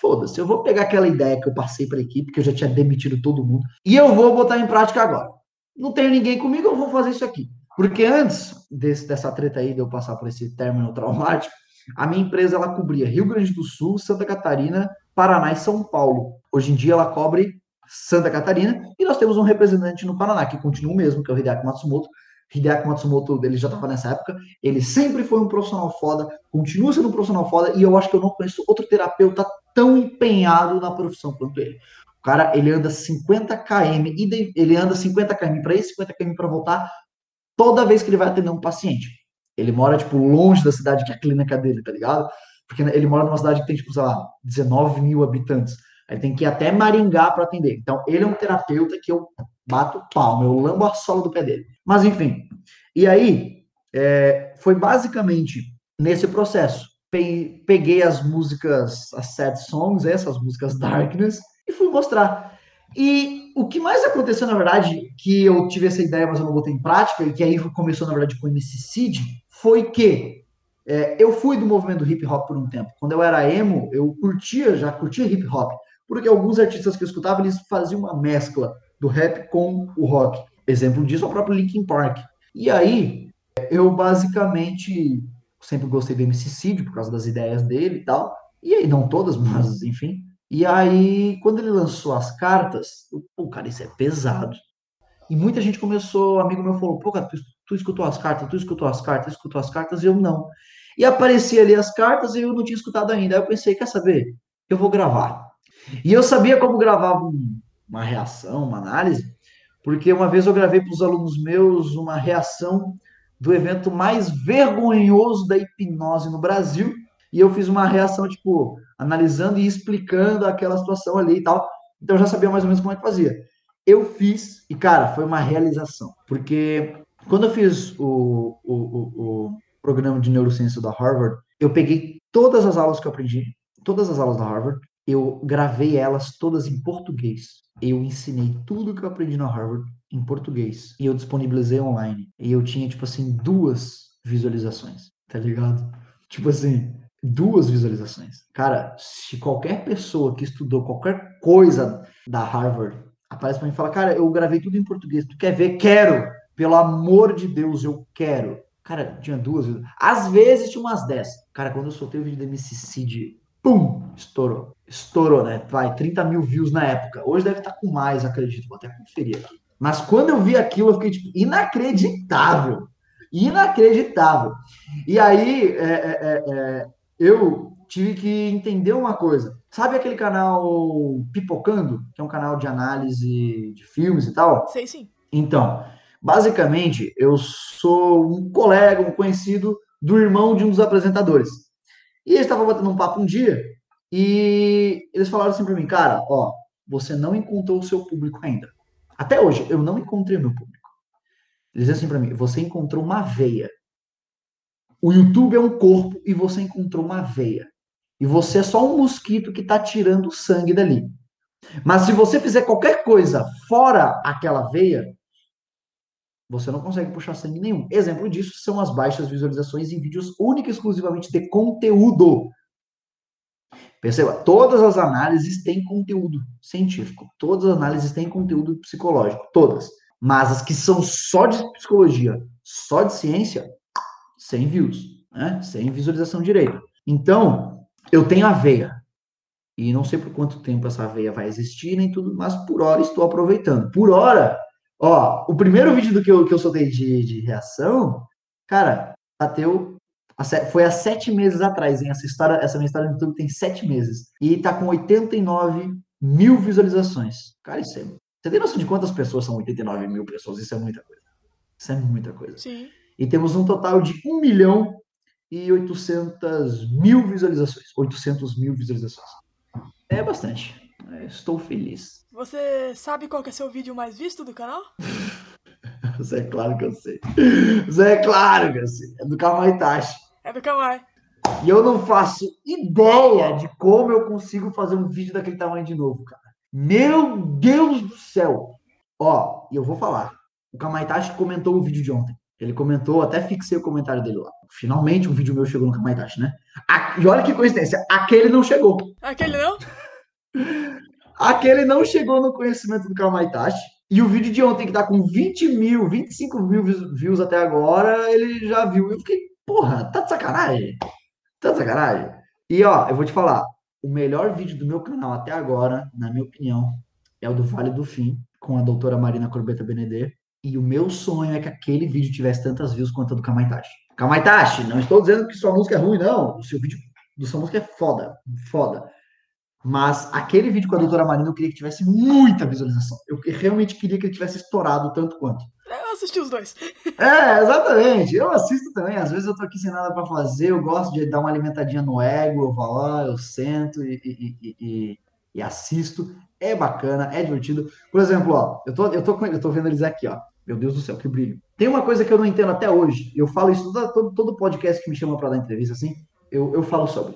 Speaker 2: Foda-se, eu vou pegar aquela ideia que eu passei para a equipe, que eu já tinha demitido todo mundo, e eu vou botar em prática agora. Não tenho ninguém comigo, eu vou fazer isso aqui. Porque antes desse, dessa treta aí de eu passar por esse término traumático, a minha empresa ela cobria Rio Grande do Sul, Santa Catarina, Paraná e São Paulo. Hoje em dia ela cobre Santa Catarina e nós temos um representante no Paraná que continua o mesmo, que é o Hideaki Matsumoto. Hideaki Matsumoto, ele já estava nessa época, ele sempre foi um profissional foda, continua sendo um profissional foda e eu acho que eu não conheço outro terapeuta tão empenhado na profissão quanto ele. O cara, ele anda 50 km, ele anda 50 km para ir, 50 km para voltar, toda vez que ele vai atender um paciente. Ele mora, tipo, longe da cidade que é a clínica dele, tá ligado? Porque ele mora numa cidade que tem, tipo, sei lá, 19 mil habitantes. Aí tem que ir até Maringá para atender. Então, ele é um terapeuta que eu bato palma, eu lambo a sola do pé dele. Mas, enfim. E aí, é, foi basicamente nesse processo. Peguei as músicas, as sad songs, essas músicas darkness, e fui mostrar. E o que mais aconteceu, na verdade, que eu tive essa ideia, mas eu não botei em prática, e que aí começou, na verdade, com o MC Cid, foi que é, eu fui do movimento hip hop por um tempo. Quando eu era emo, eu curtia, já curtia hip hop, porque alguns artistas que eu escutava, eles faziam uma mescla do rap com o rock. Exemplo disso é o próprio Linkin Park. E aí, eu basicamente sempre gostei do MC Cid por causa das ideias dele e tal. E aí, não todas, mas enfim. E aí, quando ele lançou as cartas, eu, pô, cara, isso é pesado. E muita gente começou, amigo meu falou, pô, cara, tu, tu escutou as cartas, tu escutou as cartas, escutou as cartas, e eu não. E aparecia ali as cartas e eu não tinha escutado ainda. Aí eu pensei, quer saber? Eu vou gravar. E eu sabia como gravar uma reação, uma análise, porque uma vez eu gravei para os alunos meus uma reação do evento mais vergonhoso da hipnose no Brasil, e eu fiz uma reação, tipo, analisando e explicando aquela situação ali e tal. Então eu já sabia mais ou menos como é que fazia. Eu fiz, e cara, foi uma realização, porque quando eu fiz o, o, o, o programa de neurociência da Harvard, eu peguei todas as aulas que eu aprendi, todas as aulas da Harvard, eu gravei elas todas em português. Eu ensinei tudo que eu aprendi na Harvard em português e eu disponibilizei online. E eu tinha, tipo assim, duas visualizações, tá ligado? Tipo assim, duas visualizações. Cara, se qualquer pessoa que estudou qualquer coisa da Harvard aparece para mim e fala, cara, eu gravei tudo em português, tu quer ver? Quero! Pelo amor de Deus, eu quero. Cara, tinha duas. Às vezes tinha umas dez. Cara, quando eu soltei o vídeo da MC Cid, pum, estourou. Estourou, né? Vai, 30 mil views na época. Hoje deve estar com mais, acredito. Vou até conferir aqui. Mas quando eu vi aquilo, eu fiquei tipo, inacreditável. Inacreditável. E aí, é, é, é, é eu tive que entender uma coisa. Sabe aquele canal Pipocando, que é um canal de análise de filmes e tal?
Speaker 1: Sei sim.
Speaker 2: Então, basicamente, eu sou um colega, um conhecido do irmão de um dos apresentadores. E eles estavam batendo um papo um dia e eles falaram assim para mim, cara, ó, você não encontrou o seu público ainda. Até hoje, eu não encontrei o meu público. Eles dizem assim para mim, você encontrou uma veia. O YouTube é um corpo e você encontrou uma veia. E você é só um mosquito que está tirando sangue dali. Mas se você fizer qualquer coisa fora aquela veia, você não consegue puxar sangue nenhum. Exemplo disso são as baixas visualizações em vídeos única e exclusivamente de conteúdo. Perceba, todas as análises têm conteúdo científico, todas as análises têm conteúdo psicológico, todas. Mas as que são só de psicologia, só de ciência, sem views, né? sem visualização direita. Então, eu tenho a veia. E não sei por quanto tempo essa veia vai existir, nem tudo, mas por hora estou aproveitando. Por hora, Ó, o primeiro vídeo do que eu, que eu soltei de, de reação, cara, bateu. Foi há sete meses atrás, hein? Essa história, essa minha história no YouTube tem sete meses. E tá com 89 mil visualizações. Cara, isso é. Você tem noção de quantas pessoas são 89 mil pessoas? Isso é muita coisa. Isso é muita coisa.
Speaker 1: Sim.
Speaker 2: E temos um total de 1 milhão e 800 mil visualizações. 800 mil visualizações. É bastante. Estou feliz.
Speaker 1: Você sabe qual que é seu vídeo mais visto do canal?
Speaker 2: Isso é claro que eu sei. Isso é claro que eu sei. É do Kamai Tashi.
Speaker 1: É do Kamai.
Speaker 2: E eu não faço ideia de como eu consigo fazer um vídeo daquele tamanho de novo, cara. Meu Deus do céu! Ó, e eu vou falar. O Kamaitachi comentou o vídeo de ontem. Ele comentou, até fixei o comentário dele lá. Finalmente um vídeo meu chegou no Kamaitachi, né? E olha que coincidência, aquele não chegou.
Speaker 1: Aquele não?
Speaker 2: Aquele não chegou no conhecimento do Kamaitachi. E o vídeo de ontem, que tá com 20 mil, 25 mil views até agora, ele já viu. Eu fiquei, porra, tá de sacanagem? Tá de sacanagem? E ó, eu vou te falar, o melhor vídeo do meu canal até agora, na minha opinião, é o do Vale do Fim, com a doutora Marina Corbeta Benedê. E o meu sonho é que aquele vídeo tivesse tantas views quanto a do Kamaitachi. Kamaitachi, não estou dizendo que sua música é ruim, não. O seu vídeo do sua música é foda, foda. Mas aquele vídeo com a doutora Marina eu queria que tivesse muita visualização. Eu realmente queria que ele tivesse estourado tanto quanto.
Speaker 1: Eu assisti os dois.
Speaker 2: É, exatamente. Eu assisto também. Às vezes eu tô aqui sem nada para fazer, eu gosto de dar uma alimentadinha no ego, eu vou lá, eu sento e, e, e, e, assisto. É bacana, é divertido. Por exemplo, ó, eu tô, eu tô, eu tô vendo eles aqui, ó. Meu Deus do céu, que brilho. Tem uma coisa que eu não entendo até hoje. Eu falo isso todo, todo, podcast que me chama para dar entrevista assim. Eu, eu falo sobre.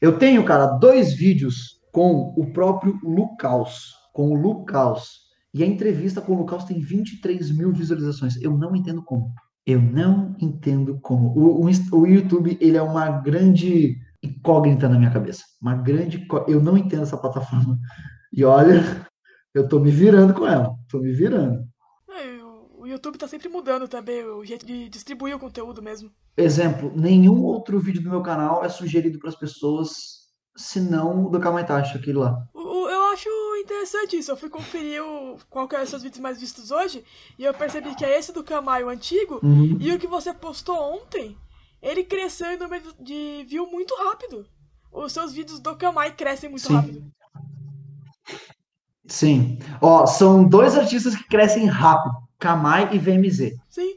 Speaker 2: Eu tenho, cara, dois vídeos com o próprio Lucaus, com o Lucaus. E a entrevista com o Lucaus tem 23 mil visualizações. Eu não entendo como. Eu não entendo como. O, o, o YouTube, ele é uma grande incógnita na minha cabeça. Uma grande... Eu não entendo essa plataforma. E olha, eu tô me virando com ela. Tô me virando.
Speaker 1: O YouTube tá sempre mudando também o jeito de distribuir o conteúdo mesmo.
Speaker 2: Exemplo, nenhum outro vídeo do meu canal é sugerido para as pessoas se não do Kamaitachi, aquele lá.
Speaker 1: Eu acho interessante isso. Eu fui conferir o, qual que é os seus vídeos mais vistos hoje e eu percebi que é esse do Kamai, o antigo,
Speaker 2: Uhum.
Speaker 1: e o que você postou ontem, ele cresceu em número de view muito rápido. Os seus vídeos do Kamai crescem muito
Speaker 2: Sim.
Speaker 1: rápido.
Speaker 2: Sim. Ó, são dois artistas que crescem rápido, Kamai e VMZ.
Speaker 1: Sim.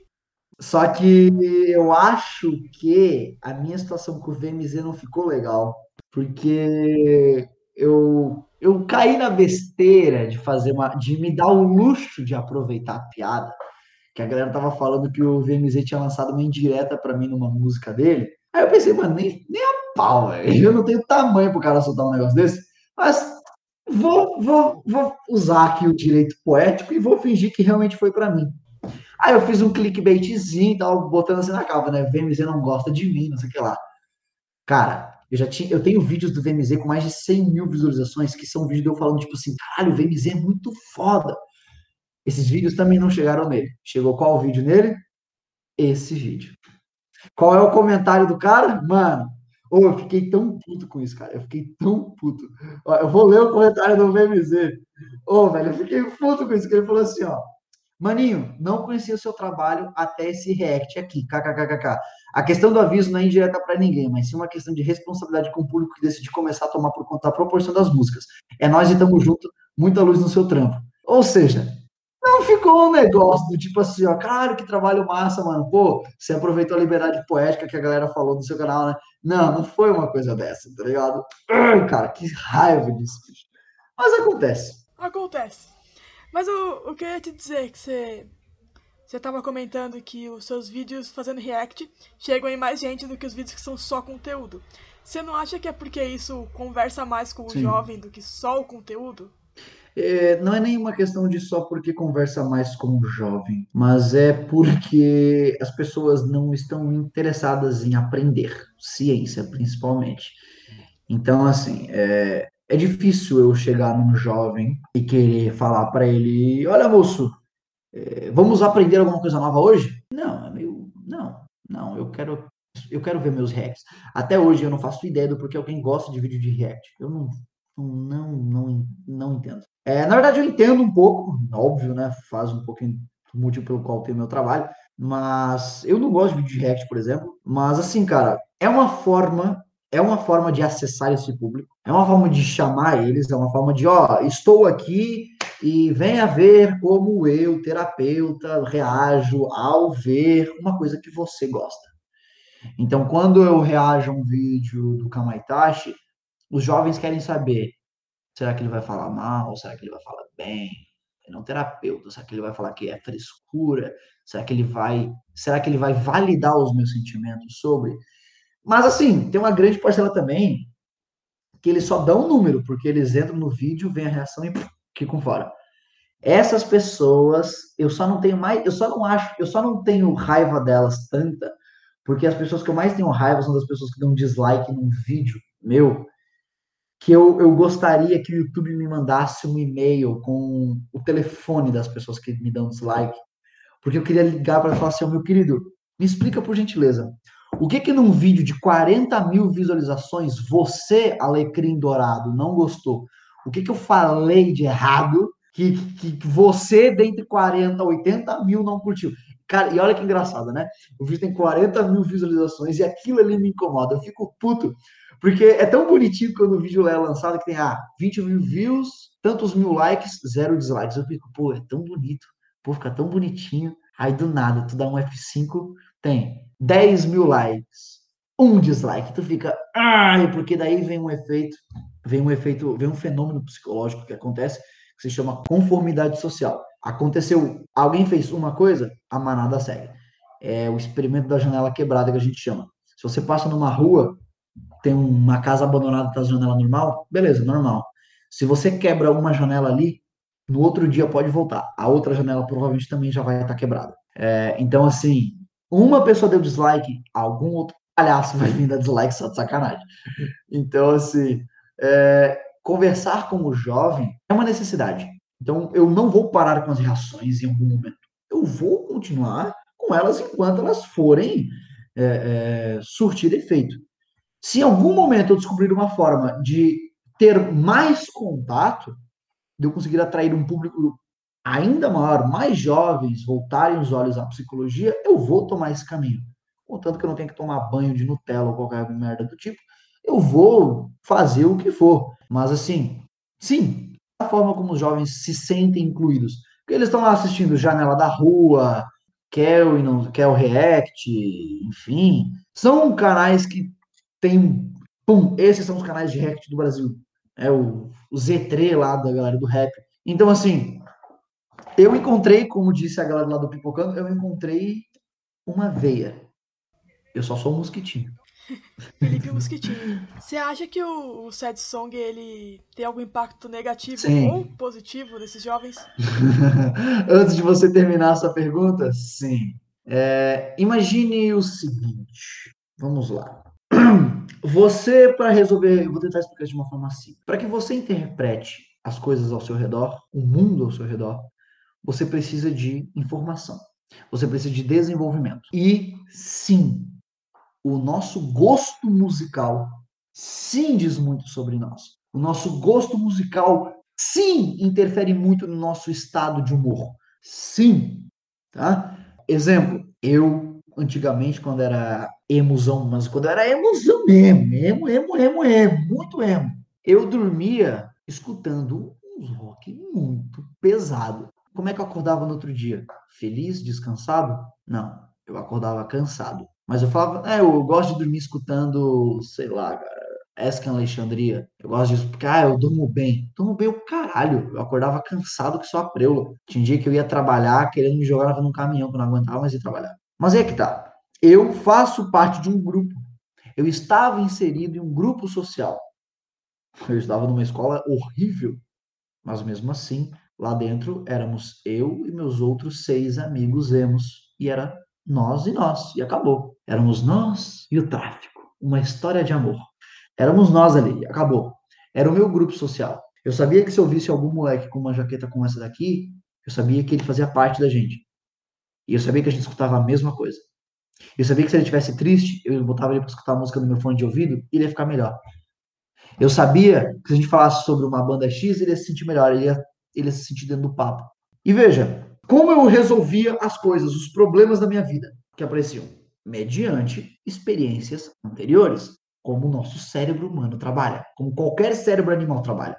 Speaker 2: Só que eu acho que a minha situação com o VMZ não ficou legal, porque eu, eu caí na besteira de fazer uma, de me dar o luxo de aproveitar a piada, que a galera tava falando que o VMZ tinha lançado uma indireta pra mim numa música dele. Aí eu pensei, mano, nem, nem a pau, velho. Eu não tenho tamanho pro cara soltar um negócio desse, mas vou, vou, vou usar aqui o direito poético e vou fingir que realmente foi pra mim. Aí eu fiz um clickbaitzinho e tal, botando assim na capa, né? VMZ não gosta de mim, não sei o que lá. Cara, eu já tinha, eu tenho vídeos do VMZ com mais de 100 mil visualizações, que são vídeos de eu falando, tipo assim, caralho, o VMZ é muito foda. Esses vídeos também não chegaram nele. Chegou qual vídeo nele? Esse vídeo. Qual é o comentário do cara? Mano, oh, eu fiquei tão puto com isso, cara. Eu fiquei tão puto. Ó, eu vou ler o comentário do VMZ. Ô, oh, velho, eu fiquei puto com isso, que ele falou assim, ó. Maninho, não conhecia o seu trabalho até esse react aqui, kkkk. A questão do aviso não é indireta para ninguém, mas sim uma questão de responsabilidade com o público que decide começar a tomar por conta a proporção das músicas. É nós e tamo junto, muita luz no seu trampo. Ou seja, não ficou um negócio do tipo assim, ó, cara, que trabalho massa, mano. Pô, você aproveitou a liberdade poética que a galera falou no seu canal, né? Não, não foi uma coisa dessa, tá ligado? Ai, cara, que raiva disso, bicho. Mas acontece.
Speaker 1: Acontece. Mas o, o que eu ia te dizer que você. Você tava comentando que os seus vídeos fazendo react chegam em mais gente do que os vídeos que são só conteúdo. Você não acha que é porque isso conversa mais com o
Speaker 2: Sim.
Speaker 1: jovem do que só o conteúdo?
Speaker 2: É, não é nenhuma questão de só porque conversa mais com o jovem, mas é porque as pessoas não estão interessadas em aprender, ciência principalmente. Então, assim, é, é difícil eu chegar num jovem e querer falar para ele: olha, moço, é, vamos aprender alguma coisa nova hoje? Não, é meio. Não, não, eu quero. Eu quero ver meus reacts. Até hoje eu não faço ideia do porquê alguém gosta de vídeo de react. Eu não, não, não, não entendo. É, na verdade, eu entendo um pouco, óbvio, né? Faz um pouquinho do motivo pelo qual tenho meu trabalho, mas eu não gosto de vídeo de react, por exemplo. Mas assim, cara, é uma forma, é uma forma de acessar esse público, é uma forma de chamar eles, é uma forma de, ó, estou aqui e venha ver como eu, terapeuta, reajo ao ver uma coisa que você gosta. Então, quando eu reajo a um vídeo do Kamaitachi, os jovens querem saber Será que ele vai falar mal? Será que ele vai falar bem? Ele é um terapeuta. Será que ele vai falar que é frescura? Será que ele vai, será que ele vai validar os meus sentimentos sobre? Mas assim, tem uma grande parcela também que eles só dão um número, porque eles entram no vídeo, vem a reação e ficam fora. Essas pessoas, eu só não tenho mais, eu só não acho, eu só não tenho raiva delas tanta, porque as pessoas que eu mais tenho raiva são das pessoas que dão dislike num vídeo meu, que eu, eu gostaria que o YouTube me mandasse um e-mail com o telefone das pessoas que me dão dislike, porque eu queria ligar para falar assim, meu querido, me explica por gentileza, o que que num vídeo de 40 mil visualizações você, Alecrim Dourado, não gostou? O que que eu falei de errado que, que, que você, dentre 40 a 80 mil, não curtiu? Cara, e olha que engraçado, né? O vídeo tem 40 mil visualizações e aquilo ali me incomoda. Eu fico puto. Porque é tão bonitinho quando o vídeo é lançado que tem, ah, 20 mil views, tantos mil likes, zero dislikes. Eu fico, pô, é tão bonito. Pô, fica tão bonitinho. Aí do nada, tu dá um F5, tem 10 mil likes, um dislike. Tu fica, ai, porque daí vem um efeito, vem um efeito, vem um fenômeno psicológico que acontece, que se chama conformidade social. Aconteceu, alguém fez uma coisa, a manada segue. É o experimento da janela quebrada que a gente chama. Se você passa numa rua, tem uma casa abandonada, tá janela normal, beleza, normal. Se você quebra uma janela ali, no outro dia pode voltar. A outra janela provavelmente também já vai estar tá quebrada. É, então, assim, uma pessoa deu dislike, algum outro palhaço vai vir dar dislike só de sacanagem. Então, assim, é, conversar com o jovem é uma necessidade. Então, eu não vou parar com as reações em algum momento. Eu vou continuar com elas enquanto elas forem é, é, surtir efeito. Se em algum momento eu descobrir uma forma de ter mais contato, de eu conseguir atrair um público ainda maior, mais jovens voltarem os olhos à psicologia, eu vou tomar esse caminho. Contanto que eu não tenho que tomar banho de Nutella ou qualquer merda do tipo, eu vou fazer o que for. Mas assim, sim, forma como os jovens se sentem incluídos. Porque eles estão lá assistindo Janela da Rua, Kel, e não, Kel React, enfim. São canais que tem. Pum, esses são os canais de React do Brasil. É o, o Z3 lá da galera do rap. Então, assim, eu encontrei, como disse a galera lá do Pipocando, eu encontrei uma veia. Eu só sou um mosquitinho.
Speaker 1: Felipe Mosquitinho. Você acha que o, o Sad Song ele tem algum impacto negativo sim. ou positivo nesses jovens?
Speaker 2: Antes de você terminar a sua pergunta, sim. É, imagine o seguinte. Vamos lá. Você, para resolver, eu vou tentar explicar de uma forma simples. Para que você interprete as coisas ao seu redor, o mundo ao seu redor, você precisa de informação. Você precisa de desenvolvimento. E sim, o nosso gosto musical sim diz muito sobre nós. O nosso gosto musical sim interfere muito no nosso estado de humor. Sim, tá? Exemplo, eu antigamente quando era emozão, mas quando era emozão mesmo, emo, emo, emo, emo, muito emo, eu dormia escutando um rock muito pesado. Como é que eu acordava no outro dia? Feliz, descansado? Não, eu acordava cansado. Mas eu falava, é, eu gosto de dormir escutando, sei lá, cara, Alexandria. Eu gosto disso, porque, ah, eu durmo bem. Durmo bem o caralho. Eu acordava cansado que só a preula. Tinha dia que eu ia trabalhar querendo me jogar num caminhão, que eu não aguentava mais ir trabalhar. Mas é que tá. Eu faço parte de um grupo. Eu estava inserido em um grupo social. Eu estava numa escola horrível. Mas mesmo assim, lá dentro éramos eu e meus outros seis amigos emos. E era nós e nós, e acabou. Éramos nós e o tráfico. Uma história de amor. Éramos nós ali, acabou. Era o meu grupo social. Eu sabia que se eu visse algum moleque com uma jaqueta como essa daqui, eu sabia que ele fazia parte da gente. E eu sabia que a gente escutava a mesma coisa. Eu sabia que se ele estivesse triste, eu botava ele para escutar a música no meu fone de ouvido e ele ia ficar melhor. Eu sabia que se a gente falasse sobre uma banda X, ele ia se sentir melhor, ele ia, ele ia se sentir dentro do papo. E veja, como eu resolvia as coisas, os problemas da minha vida que apareciam? Mediante experiências anteriores, como o nosso cérebro humano trabalha, como qualquer cérebro animal trabalha.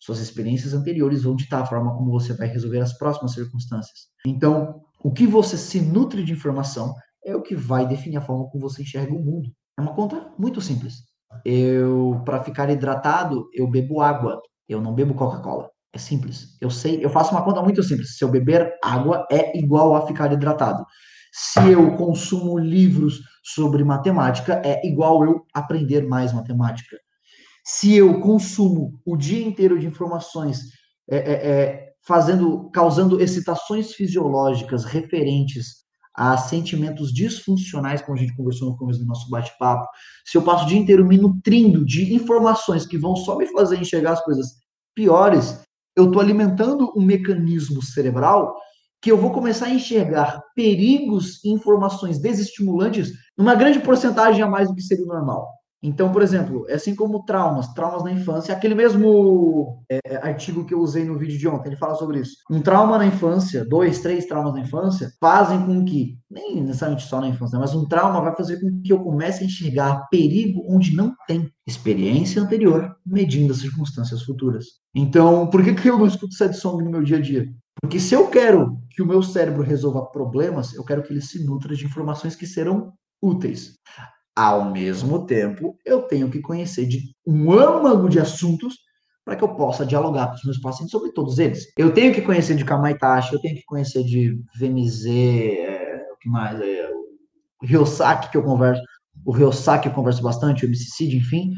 Speaker 2: Suas experiências anteriores vão ditar a forma como você vai resolver as próximas circunstâncias. Então, o que você se nutre de informação é o que vai definir a forma como você enxerga o mundo. É uma conta muito simples. Eu, para ficar hidratado, eu bebo água. Eu não bebo Coca-Cola. É simples. Eu sei, eu faço uma conta muito simples. Se eu beber água, é igual a ficar hidratado. Se eu consumo livros sobre matemática, é igual eu aprender mais matemática. Se eu consumo o dia inteiro de informações, é, é, é, fazendo, causando excitações fisiológicas referentes a sentimentos disfuncionais, como a gente conversou no começo do nosso bate-papo, se eu passo o dia inteiro me nutrindo de informações que vão só me fazer enxergar as coisas piores, eu estou alimentando um mecanismo cerebral que eu vou começar a enxergar perigos e informações desestimulantes numa grande porcentagem a mais do que seria normal. Então, por exemplo, é assim como traumas, traumas na infância, aquele mesmo é, é, artigo que eu usei no vídeo de ontem, ele fala sobre isso. Um trauma na infância, dois, três traumas na infância, fazem com que, nem necessariamente só na infância, mas um trauma vai fazer com que eu comece a enxergar perigo onde não tem experiência anterior, medindo as circunstâncias futuras. Então, por que, que eu não escuto sad song no meu dia a dia? Porque se eu quero que o meu cérebro resolva problemas, eu quero que ele se nutra de informações que serão úteis. Ao mesmo tempo, eu tenho que conhecer de um âmago de assuntos para que eu possa dialogar com os meus pacientes sobre todos eles. Eu tenho que conhecer de Kamaitachi, eu tenho que conhecer de VMZ, é, o que mais? É, o Ryosaki, que eu converso, o Ryosaki eu converso bastante, o MCCD, enfim.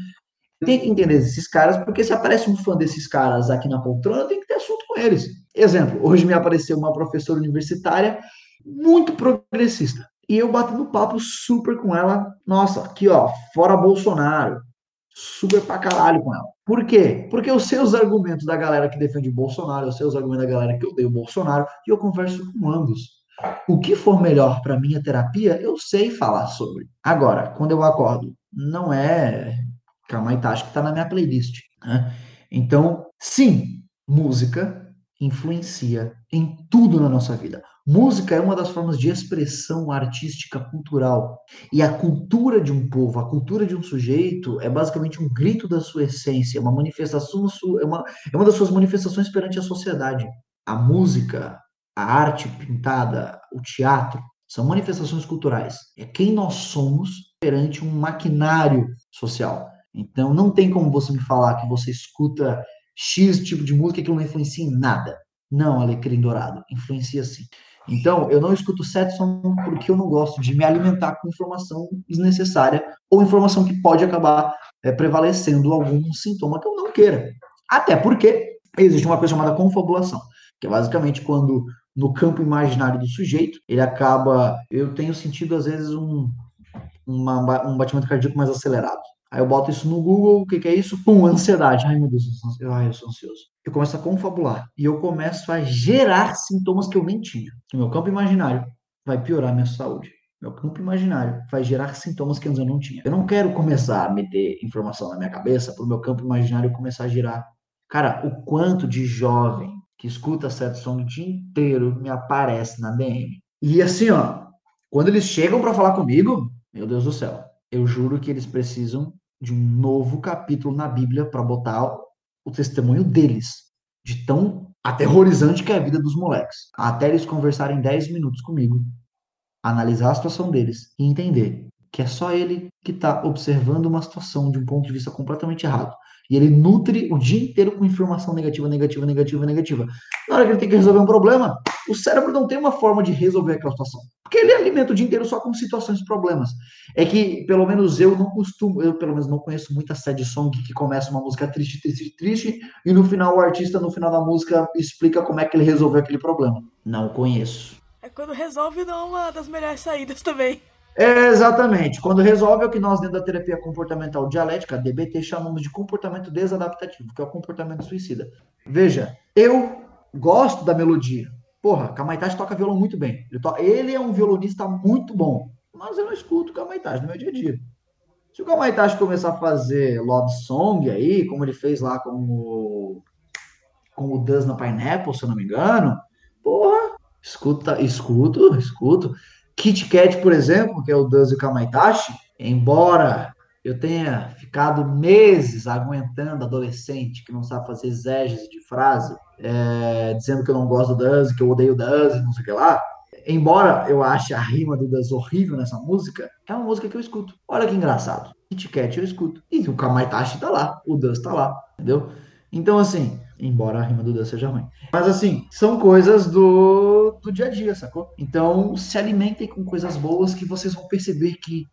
Speaker 2: Eu tenho que entender esses caras, porque se aparece um fã desses caras aqui na poltrona, eu tenho que ter assunto com eles. Exemplo, hoje me apareceu uma professora universitária muito progressista. E eu batendo papo super com ela. Nossa, aqui ó, fora Bolsonaro. Super pra caralho com ela. Por quê? Porque eu sei os argumentos da galera que defende o Bolsonaro, eu sei os argumentos da galera que odeia o Bolsonaro, e eu converso com ambos. O que for melhor para minha terapia, eu sei falar sobre. Agora, quando eu acordo não é Kamaitachi que está na minha playlist. Né? Então, sim, música influencia em tudo na nossa vida. Música é uma das formas de expressão artística cultural. E a cultura de um povo, a cultura de um sujeito, é basicamente um grito da sua essência, uma manifestação, é uma, é uma das suas manifestações perante a sociedade. A música, a arte pintada, o teatro, são manifestações culturais. É quem nós somos perante um maquinário social. Então, não tem como você me falar que você escuta X tipo de música que não influencia em nada. Não, Alecrim Dourado, influencia sim. Então, eu não escuto Setson porque eu não gosto de me alimentar com informação desnecessária ou informação que pode acabar é, prevalecendo algum sintoma que eu não queira. Até porque existe uma coisa chamada confabulação, que é basicamente quando no campo imaginário do sujeito ele acaba. Eu tenho sentido, às vezes, um, uma, um batimento cardíaco mais acelerado. Aí eu boto isso no Google, o que, que, é isso? Pum, ansiedade. Ai, meu Deus, eu, ai, eu sou ansioso. Eu começo a confabular e eu começo a gerar sintomas que eu nem tinha. O meu campo imaginário vai piorar a minha saúde. Meu campo imaginário vai gerar sintomas que antes eu não tinha. Eu não quero começar a meter informação na minha cabeça para o meu campo imaginário começar a girar. Cara, o quanto de jovem que escuta certo som o dia inteiro me aparece na DM. E assim, ó, quando eles chegam para falar comigo, meu Deus do céu, eu juro que eles precisam de um novo capítulo na Bíblia para botar o testemunho deles, de tão aterrorizante que é a vida dos moleques. Até eles conversarem 10 minutos comigo, analisar a situação deles e entender que é só ele que está observando uma situação de um ponto de vista completamente errado. E ele nutre o dia inteiro com informação negativa, negativa, negativa, negativa. Na hora que ele tem que resolver um problema, o cérebro não tem uma forma de resolver aquela situação. Porque ele alimenta o dia inteiro só com situações e problemas. É que, pelo menos eu não costumo, eu pelo menos não conheço muita sad song que começa uma música triste, triste, triste, e no final o artista, no final da música, explica como é que ele resolveu aquele problema. Não conheço.
Speaker 1: É quando resolve dar uma das melhores saídas também.
Speaker 2: É, exatamente. Quando resolve é o que nós, dentro da terapia comportamental dialética, DBT, chamamos de comportamento desadaptativo, que é o comportamento suicida. Veja, eu gosto da melodia. Porra, Kamaitachi toca violão muito bem. Ele, to... ele é um violonista muito bom. Mas eu não escuto Kamaitachi no meu dia a dia. Se o Kamaitachi começar a fazer love song aí, como ele fez lá com o, com o Duz na Pineapple, se eu não me engano, porra, escuta, escuto, escuto. Kit Kat, por exemplo, que é o Duzzy Kamaitachi, embora eu tenha ficado meses aguentando adolescente que não sabe fazer exégese de frase, é, dizendo que eu não gosto do Duzzy, que eu odeio o Duzzy, não sei o que lá, embora eu ache a rima do Duzzy horrível nessa música, é uma música que eu escuto. Olha que engraçado. Kit Kat eu escuto. E o Kamaitachi tá lá, o Duzzy tá lá, entendeu? Então, assim, embora a rima do Dan seja ruim. Mas assim, são coisas do, do dia a dia, sacou? Então, se alimentem com coisas boas que vocês vão perceber que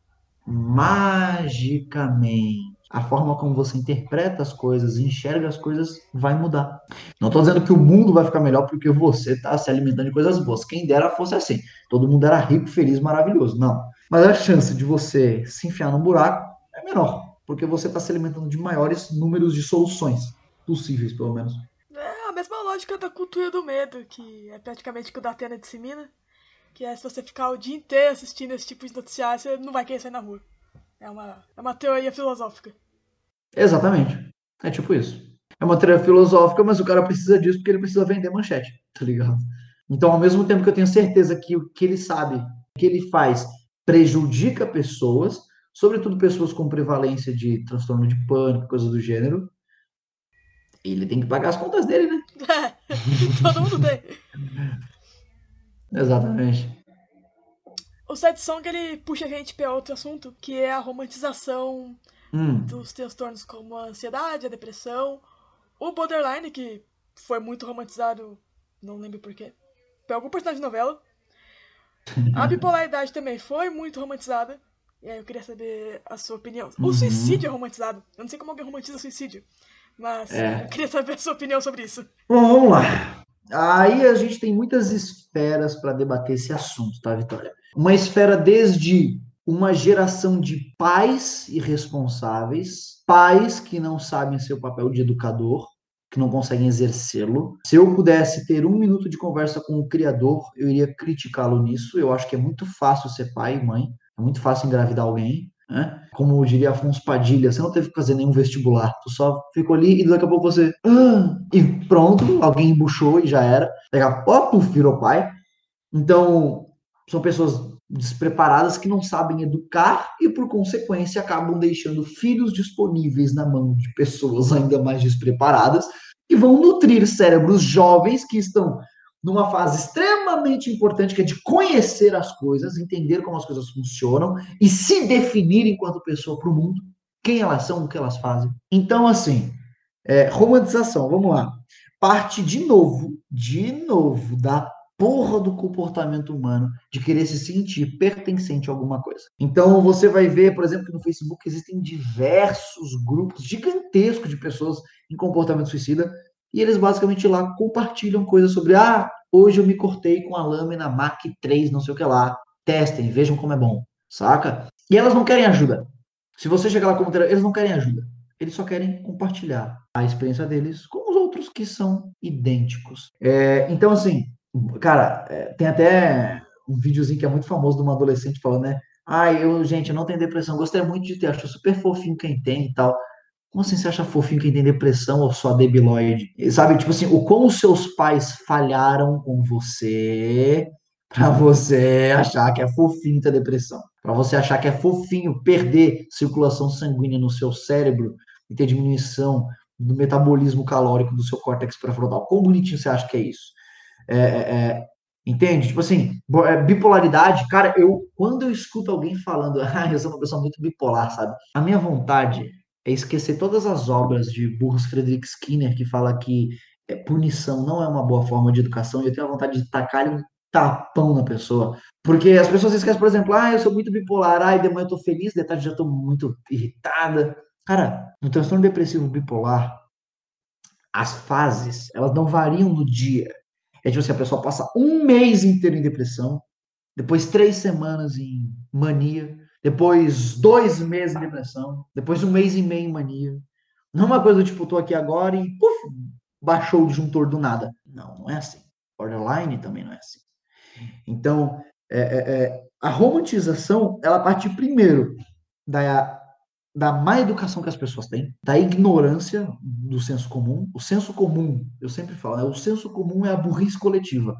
Speaker 2: magicamente a forma como você interpreta as coisas, enxerga as coisas, vai mudar. Não estou dizendo que o mundo vai ficar melhor porque você está se alimentando de coisas boas. Quem dera fosse assim. Todo mundo era rico, feliz, maravilhoso. Não. Mas a chance de você se enfiar num buraco é menor, porque você está se alimentando de maiores números de soluções possíveis, pelo menos.
Speaker 1: É a mesma lógica da cultura do medo, que é praticamente o que o Datena dissemina. Que é se você ficar o dia inteiro assistindo esse tipo de noticiário, você não vai querer sair na rua. É uma, é uma teoria filosófica.
Speaker 2: Exatamente. É tipo isso. É uma teoria filosófica, mas o cara precisa disso porque ele precisa vender manchete, tá ligado? Então, ao mesmo tempo que eu tenho certeza que o que ele sabe, o que ele faz, prejudica pessoas, sobretudo pessoas com prevalência de transtorno de pânico, coisas do gênero, ele tem que pagar as contas dele, né?
Speaker 1: Todo mundo tem.
Speaker 2: Exatamente.
Speaker 1: O Sad Song ele puxa a gente para outro assunto, que é a romantização hum. dos transtornos como a ansiedade, a depressão, o borderline, que foi muito romantizado, não lembro porquê, por algum personagem de novela. A bipolaridade também foi muito romantizada. E aí eu queria saber a sua opinião. O uhum. suicídio é romantizado. Eu não sei como alguém romantiza o suicídio. Mas é. eu queria saber a sua opinião sobre isso.
Speaker 2: Bom, vamos lá. Aí a gente tem muitas esferas para debater esse assunto, tá, Vitória? Uma esfera desde uma geração de pais irresponsáveis, pais que não sabem seu papel de educador, que não conseguem exercê-lo. Se eu pudesse ter um minuto de conversa com o criador, eu iria criticá-lo nisso. Eu acho que é muito fácil ser pai e mãe, é muito fácil engravidar alguém, Né? Como diria Afonso Padilha, você não teve que fazer nenhum vestibular, tu só ficou ali e daqui a pouco você. Ah, e pronto, alguém embuchou e já era. Daqui a pouco virou pai. Então, são pessoas despreparadas que não sabem educar e, por consequência, acabam deixando filhos disponíveis na mão de pessoas ainda mais despreparadas que vão nutrir cérebros jovens que estão numa fase extremamente importante, que é de conhecer as coisas, entender como as coisas funcionam e se definir enquanto pessoa para o mundo, quem elas são, o que elas fazem. Então, assim, é, romantização, vamos lá. Parte de novo, de novo, da porra do comportamento humano de querer se sentir pertencente a alguma coisa. Então você vai ver, por exemplo, que no Facebook existem diversos grupos gigantescos de pessoas em comportamento suicida e eles basicamente lá compartilham coisas sobre ah, hoje eu me cortei com a lâmina Mac 3, não sei o que lá. Testem, vejam como é bom, saca? E elas não querem ajuda. Se você chegar lá como eles não querem ajuda. Eles só querem compartilhar a experiência deles com os outros que são idênticos. É, então, assim, Cara, é, tem até um videozinho que é muito famoso de uma adolescente falando, né? Ah, eu, gente, eu não tenho depressão. Gostaria muito de ter, acho super fofinho quem tem e tal. Como assim você acha fofinho quem tem depressão ou só debilóide? Sabe, tipo assim, o como seus pais falharam com você para você achar que é fofinho ter depressão. Para você achar que é fofinho perder circulação sanguínea no seu cérebro e ter diminuição do metabolismo calórico do seu córtex pré-frontal. Quão bonitinho você acha que é isso? É, é, é, entende? Tipo assim, é, bipolaridade, cara, eu quando eu escuto alguém falando, ah, eu sou uma pessoa muito bipolar, sabe? A minha vontade é esquecer todas as obras de Burroughs Frederick Skinner que fala que é, punição não é uma boa forma de educação e eu tenho a vontade de tacar um tapão na pessoa. Porque as pessoas esquecem, por exemplo, ah, eu sou muito bipolar, ai, de manhã eu tô feliz, de tarde já tô muito irritada. Cara, no transtorno depressivo bipolar, as fases, elas não variam no dia. É tipo assim, a pessoa passa um mês inteiro em depressão, depois três semanas em mania, depois dois meses em depressão, depois um mês e meio em mania. Não é uma coisa do tipo, tô aqui agora e puf, baixou o disjuntor do nada. Não, não é assim. Borderline também não é assim. Então, é, é, é, a romantização, ela parte primeiro da da má educação que as pessoas têm, da ignorância do senso comum. O senso comum, eu sempre falo, né? o senso comum é a burrice coletiva.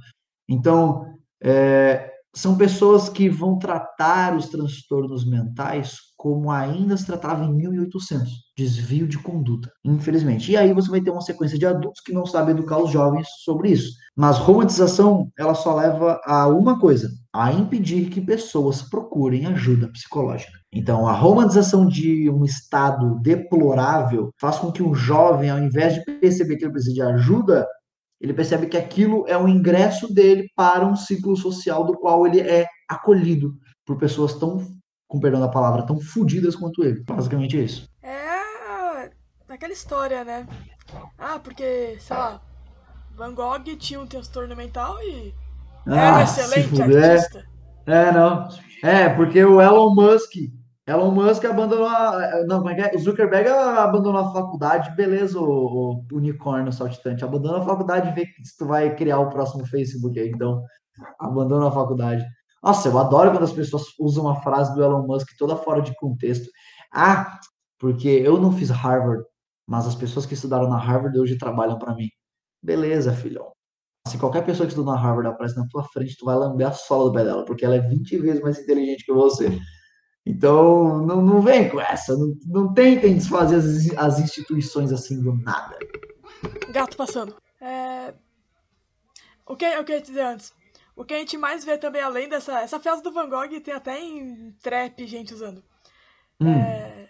Speaker 2: Então, é, são pessoas que vão tratar os transtornos mentais como ainda se tratava em 1800, desvio de conduta, infelizmente. E aí você vai ter uma sequência de adultos que não sabem educar os jovens sobre isso. Mas romantização, ela só leva a uma coisa, a impedir que pessoas procurem ajuda psicológica. Então, a romantização de um estado deplorável faz com que um jovem, ao invés de perceber que ele precisa de ajuda, ele percebe que aquilo é um ingresso dele para um ciclo social do qual ele é acolhido por pessoas tão, com perdão da palavra, tão fodidas quanto ele. Basicamente é isso.
Speaker 1: É aquela história, né? Ah, porque, sei lá, Van Gogh tinha um transtorno mental e ah, era um excelente artista.
Speaker 2: É, não. É, porque o Elon Musk Elon Musk abandonou a. Não, como é que é? O Zuckerberg abandonou a faculdade, beleza, o, o unicórnio saltitante. Abandona a faculdade e vê se tu vai criar o próximo Facebook aí. Então, abandona a faculdade. Nossa, eu adoro quando as pessoas usam a frase do Elon Musk toda fora de contexto. Ah, porque eu não fiz Harvard, mas as pessoas que estudaram na Harvard hoje trabalham para mim. Beleza, filhão. Se qualquer pessoa que estudou na Harvard aparece na tua frente, tu vai lamber a sola do pé dela, porque ela é 20 vezes mais inteligente que você. Então, não, não vem com essa. Não, não tentem desfazer as, as instituições assim do nada.
Speaker 1: Gato passando. É... O, que, o que eu ia dizer antes? O que a gente mais vê também, além dessa essa festa do Van Gogh, tem até em trap gente usando. Hum. É...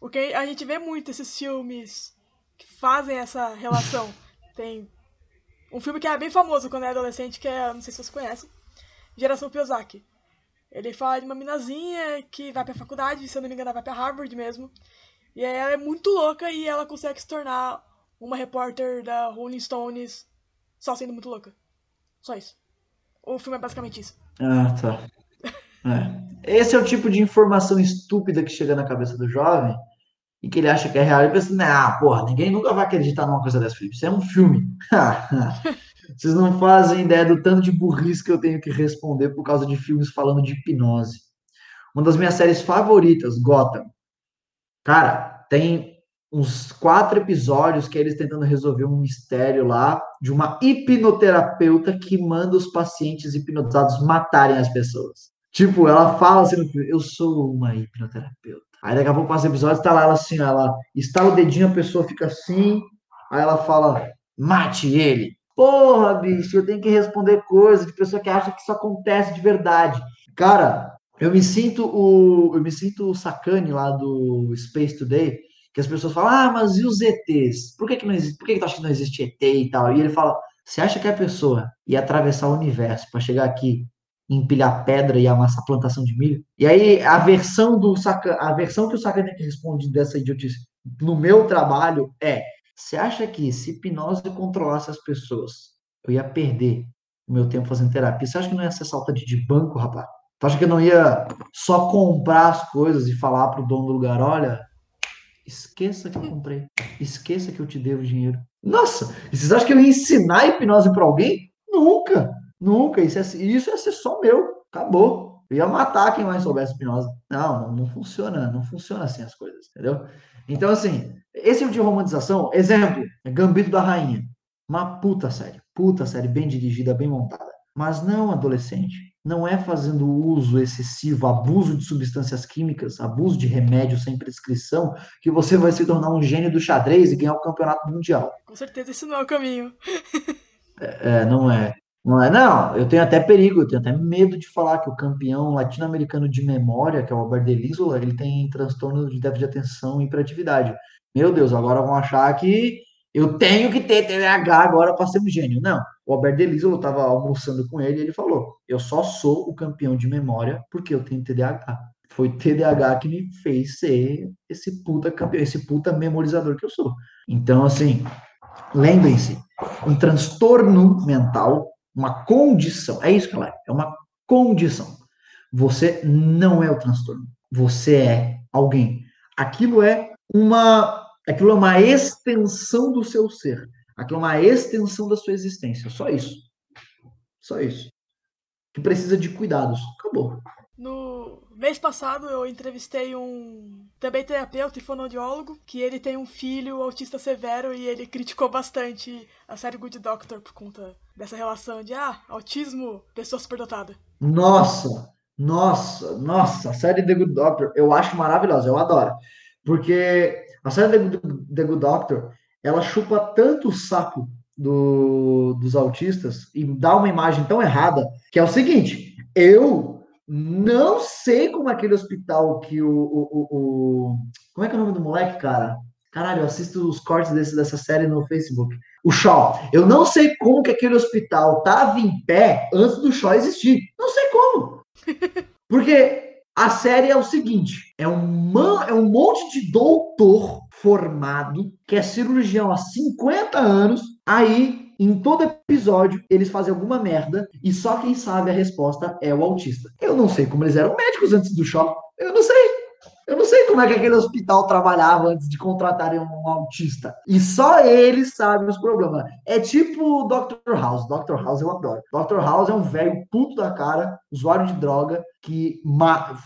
Speaker 1: O que a gente vê muito esses filmes que fazem essa relação. Tem um filme que é bem famoso quando é adolescente, que é, não sei se vocês conhecem, Geração Piozaki. Ele fala de uma minazinha que vai pra faculdade, se eu não me engano, vai pra Harvard mesmo. E aí ela é muito louca e ela consegue se tornar uma repórter da Rolling Stones só sendo muito louca. Só isso. O filme é basicamente isso.
Speaker 2: Ah, tá. É. Esse é o tipo de informação estúpida que chega na cabeça do jovem e que ele acha que é real. Ele pensa, ah, porra, ninguém nunca vai acreditar numa coisa dessa, Felipe. Isso é um filme. Vocês não fazem ideia do tanto de burrice que eu tenho que responder por causa de filmes falando de hipnose. Uma das minhas séries favoritas, Gotham. Cara, tem uns quatro episódios que é eles tentando resolver um mistério lá de uma hipnoterapeuta que manda os pacientes hipnotizados matarem as pessoas. Tipo, ela fala assim eu sou uma hipnoterapeuta. Aí daqui a pouco passa o episódio, tá lá ela assim, ela estala o dedinho, a pessoa fica assim, aí ela fala, mate ele. Porra, bicho, eu tenho que responder coisas de pessoa que acha que isso acontece de verdade. Cara, eu me sinto o. Eu me sinto o sacane lá do Space Today, que as pessoas falam, ah, mas e os ETs? Por que, que não existe? Por que, que tu acha que não existe ET e tal? E ele fala, você acha que a pessoa ia atravessar o universo para chegar aqui empilhar pedra e amassar plantação de milho? E aí a versão do saca, a versão que o sacane responde dessa idiotice no meu trabalho é: você acha que se hipnose controlasse as pessoas, eu ia perder o meu tempo fazendo terapia? Você acha que não ia ser saltante de banco, rapaz? Tu acha que eu não ia só comprar as coisas e falar pro dono do lugar, olha, esqueça que eu comprei, esqueça que eu te devo dinheiro. Nossa, vocês acham que eu ia ensinar hipnose para alguém? Nunca, nunca. Isso, é, isso ia ser só meu, acabou. Eu ia matar quem mais soubesse hipnose. Não, não, não funciona, não funciona assim as coisas, entendeu? Então, assim, esse tipo de romantização, exemplo, é Gambito da Rainha. Uma puta série, puta série, bem dirigida, bem montada. Mas não adolescente não é fazendo uso excessivo, abuso de substâncias químicas, abuso de remédio sem prescrição, que você vai se tornar um gênio do xadrez e ganhar o campeonato mundial.
Speaker 1: Com certeza isso não é o caminho.
Speaker 2: é, não é. Não é, não, eu tenho até perigo, eu tenho até medo de falar que o campeão latino-americano de memória, que é o Albert Delisola, ele tem transtorno de déficit de atenção e hiperatividade. Meu Deus, agora vão achar que eu tenho que ter TDAH agora para ser um gênio. Não, o Albert Delizolo estava almoçando com ele e ele falou: Eu só sou o campeão de memória porque eu tenho TDAH. Foi TDAH que me fez ser esse puta campeão, esse puta memorizador que eu sou. Então, assim, lembrem-se: um transtorno mental, uma condição, é isso que ela é, é uma condição. Você não é o transtorno, você é alguém. Aquilo é uma, aquilo é uma extensão do seu ser. Aquilo é uma extensão da sua existência. Só isso. Só isso. Que precisa de cuidados. Acabou.
Speaker 1: No mês passado eu entrevistei um também terapeuta e fonoaudiólogo, que ele tem um filho autista severo e ele criticou bastante a série Good Doctor por conta dessa relação de ah, autismo, pessoa superdotada.
Speaker 2: Nossa, nossa, nossa, a série The Good Doctor eu acho maravilhosa, eu adoro. Porque a série The Good, The Good Doctor ela chupa tanto o saco do, dos autistas e dá uma imagem tão errada que é o seguinte: eu não sei como aquele hospital que o, o, o, o como é que é o nome do moleque, cara? Caralho, eu assisto os cortes desse, dessa série no Facebook. O Shaw. Eu não sei como que aquele hospital tava em pé antes do Shaw existir. Não sei como. Porque a série é o seguinte: é um, é um monte de doutor formado, que é cirurgião há 50 anos, aí em todo episódio eles fazem alguma merda e só quem sabe a resposta é o autista. Eu não sei como eles eram médicos antes do choque. Eu não sei. Eu não sei como é que aquele hospital trabalhava antes de contratarem um autista. E só eles sabem os problemas. É tipo o Dr. House. Dr. House eu adoro. Dr. House é um velho puto da cara, usuário de droga, que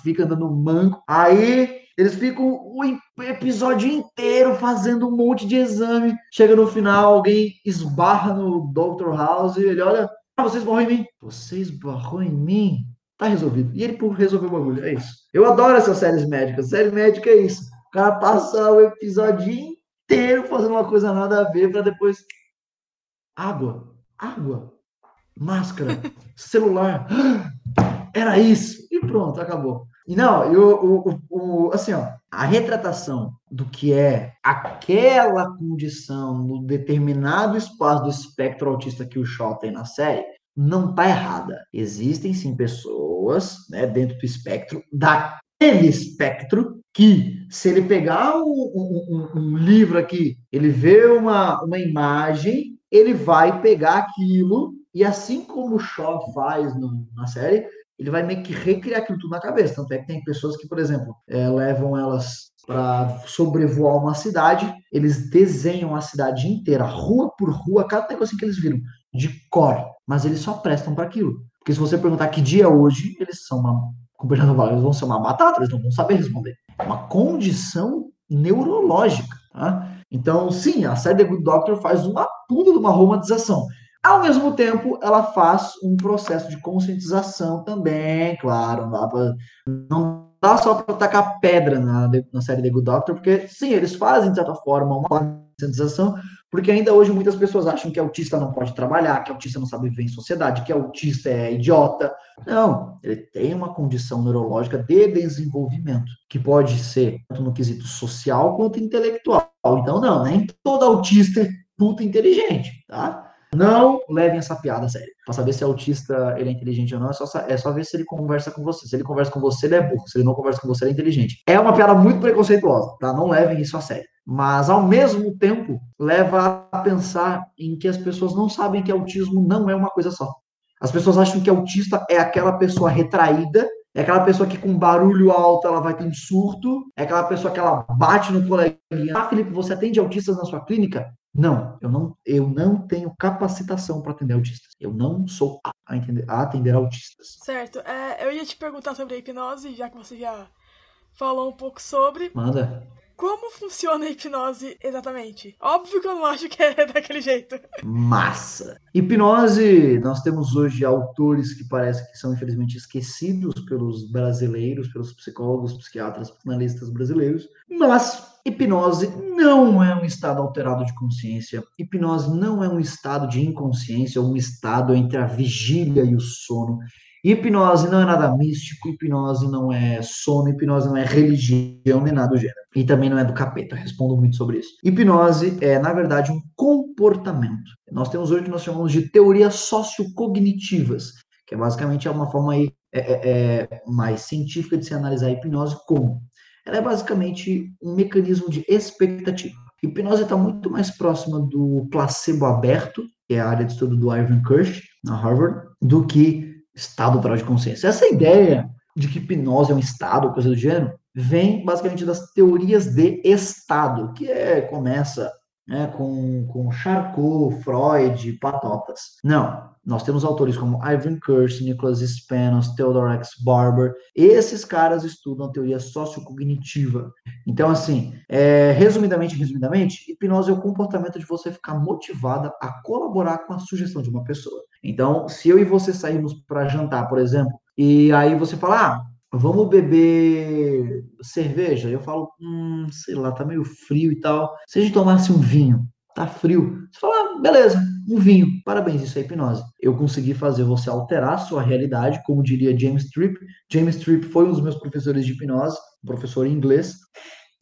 Speaker 2: fica andando manco. Aí eles ficam o episódio inteiro fazendo um monte de exame. Chega no final, alguém esbarra no Dr. House e ele olha. Ah, você esbarrou em mim. Você esbarrou em mim? Tá resolvido. E ele resolveu o bagulho. É isso. Eu adoro essas séries médicas. Série médica é isso. O cara passa o episódio inteiro fazendo uma coisa nada a ver para depois. Água. Água. Máscara. celular. Era isso. E pronto, acabou. E não, eu, o, o, assim, ó, a retratação do que é aquela condição no determinado espaço do espectro autista que o Shaw tem na série não está errada. Existem sim pessoas né, dentro do espectro, daquele espectro, que se ele pegar um, um, um, livro aqui, ele vê uma, uma imagem, ele vai pegar aquilo, e assim como o Shaw faz no, na série, ele vai meio que recriar aquilo tudo na cabeça. Tanto é que tem pessoas que, por exemplo, é, levam elas para sobrevoar uma cidade, eles desenham a cidade inteira, rua por rua, cada negócio que eles viram, de cor, mas eles só prestam para aquilo. Porque se você perguntar que dia é hoje, eles são uma eles vão ser uma batata, eles não vão saber responder. É uma condição neurológica. Tá? Então, sim, a série The Good Doctor faz uma puta de uma romantização. Ao mesmo tempo, ela faz um processo de conscientização também, claro, não dá, pra, não dá só para tacar pedra na, na série The Good Doctor, porque sim, eles fazem, de certa forma, uma conscientização, porque ainda hoje muitas pessoas acham que autista não pode trabalhar, que autista não sabe viver em sociedade, que autista é idiota. Não, ele tem uma condição neurológica de desenvolvimento, que pode ser tanto no quesito social quanto intelectual. Então, não, nem todo autista é puta inteligente, tá? Não levem essa piada a sério. Pra saber se é autista, ele é inteligente ou não, é só, é só ver se ele conversa com você. Se ele conversa com você, ele é burro. Se ele não conversa com você, ele é inteligente. É uma piada muito preconceituosa, tá? Não levem isso a sério mas ao mesmo tempo leva a pensar em que as pessoas não sabem que autismo não é uma coisa só. As pessoas acham que autista é aquela pessoa retraída, é aquela pessoa que com barulho alto ela vai ter um surto, é aquela pessoa que ela bate no coleguinha. Ah, Felipe, você atende autistas na sua clínica? Não, eu não, eu não tenho capacitação para atender autistas. Eu não sou a, entender, a atender autistas.
Speaker 1: Certo. É, eu ia te perguntar sobre a hipnose, já que você já falou um pouco sobre.
Speaker 2: Manda.
Speaker 1: Como funciona a hipnose exatamente? Óbvio que eu não acho que é daquele jeito.
Speaker 2: Massa! Hipnose, nós temos hoje autores que parecem que são infelizmente esquecidos pelos brasileiros, pelos psicólogos, psiquiatras, analistas brasileiros, mas hipnose não é um estado alterado de consciência. Hipnose não é um estado de inconsciência, ou um estado entre a vigília e o sono. Hipnose não é nada místico, hipnose não é sono, hipnose não é religião, nem nada do gênero. E também não é do capeta, respondo muito sobre isso. Hipnose é, na verdade, um comportamento. Nós temos hoje o que nós chamamos de teorias sociocognitivas, que é basicamente uma forma aí, é, é, é, mais científica de se analisar a hipnose como. Ela é basicamente um mecanismo de expectativa. hipnose está muito mais próxima do placebo aberto, que é a área de estudo do Ivan Kirsch, na Harvard, do que estado natural de consciência. Essa ideia de que hipnose é um estado, coisa do gênero, vem basicamente das teorias de estado, que é, começa né, com, com Charcot, Freud, Patotas. Não, nós temos autores como Ivan Kirsch, Nicholas Spanos, Theodore X. Barber. Esses caras estudam a teoria sociocognitiva. Então, assim, é, resumidamente, resumidamente, hipnose é o comportamento de você ficar motivada a colaborar com a sugestão de uma pessoa. Então, se eu e você sairmos para jantar, por exemplo, e aí você fala, ah, vamos beber cerveja? Eu falo, hum, sei lá, tá meio frio e tal. Se a gente tomasse um vinho, tá frio. Você fala, ah, beleza, um vinho. Parabéns, isso é hipnose. Eu consegui fazer você alterar a sua realidade, como diria James Tripp. James Tripp foi um dos meus professores de hipnose, professor em inglês.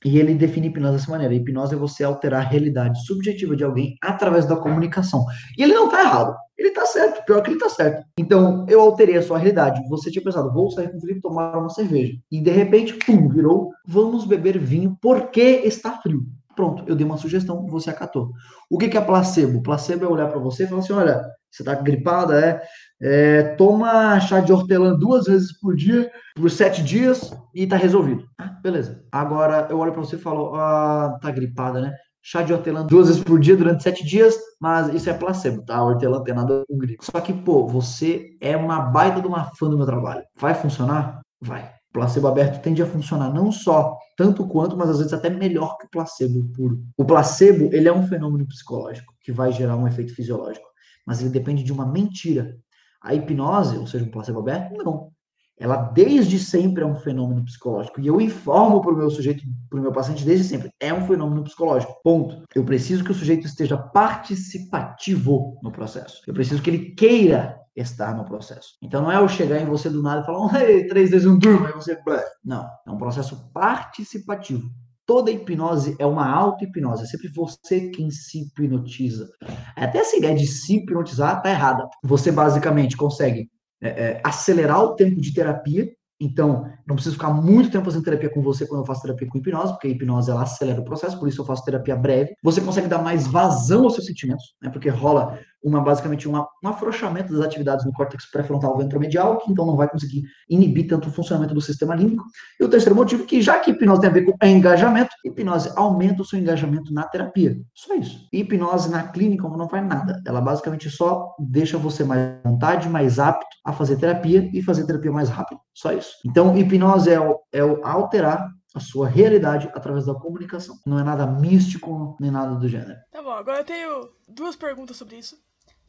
Speaker 2: E ele define hipnose dessa maneira: hipnose é você alterar a realidade subjetiva de alguém através da comunicação. E ele não está errado, ele está certo, pior que ele está certo. Então, eu alterei a sua realidade. Você tinha pensado, vou sair com o Felipe tomar uma cerveja. E de repente, pum, virou, vamos beber vinho porque está frio. Pronto, eu dei uma sugestão, você acatou. O que, que é placebo? Placebo é olhar para você e falar assim: olha, você está gripada, é? é? Toma chá de hortelã duas vezes por dia, por sete dias, e tá resolvido. Ah, beleza. Agora eu olho para você e falo: ah, tá gripada, né? Chá de hortelã duas vezes por dia durante sete dias, mas isso é placebo, tá? A hortelã tem nada com gripe. Só que, pô, você é uma baita de uma fã do meu trabalho. Vai funcionar? Vai placebo aberto tende a funcionar não só tanto quanto, mas às vezes até melhor que o placebo puro. O placebo, ele é um fenômeno psicológico que vai gerar um efeito fisiológico, mas ele depende de uma mentira. A hipnose, ou seja, um placebo aberto, não. Ela desde sempre é um fenômeno psicológico. E eu informo para o meu sujeito, para o meu paciente desde sempre, é um fenômeno psicológico. Ponto. Eu preciso que o sujeito esteja participativo no processo. Eu preciso que ele queira estar no processo. Então não é eu chegar em você do nada e falar, três vezes um turno, aí você. Não, é um processo participativo. Toda hipnose é uma auto-hipnose, é sempre você quem se hipnotiza. Até essa ideia de se hipnotizar tá errada. Você basicamente consegue é, é, acelerar o tempo de terapia então, não preciso ficar muito tempo fazendo terapia com você quando eu faço terapia com hipnose, porque a hipnose ela acelera o processo, por isso eu faço terapia breve. Você consegue dar mais vazão aos seus sentimentos, né? Porque rola uma basicamente uma, um afrouxamento das atividades no córtex pré-frontal ventromedial, que então não vai conseguir inibir tanto o funcionamento do sistema límbico. E o terceiro motivo, que já que hipnose tem a ver com engajamento, hipnose aumenta o seu engajamento na terapia. Só isso. E hipnose na clínica não faz nada. Ela basicamente só deixa você mais vontade, mais apto a fazer terapia e fazer terapia mais rápido. Só isso. Então, hipnose é o, é o alterar a sua realidade através da comunicação. Não é nada místico, nem nada do gênero.
Speaker 1: Tá bom, agora eu tenho duas perguntas sobre isso.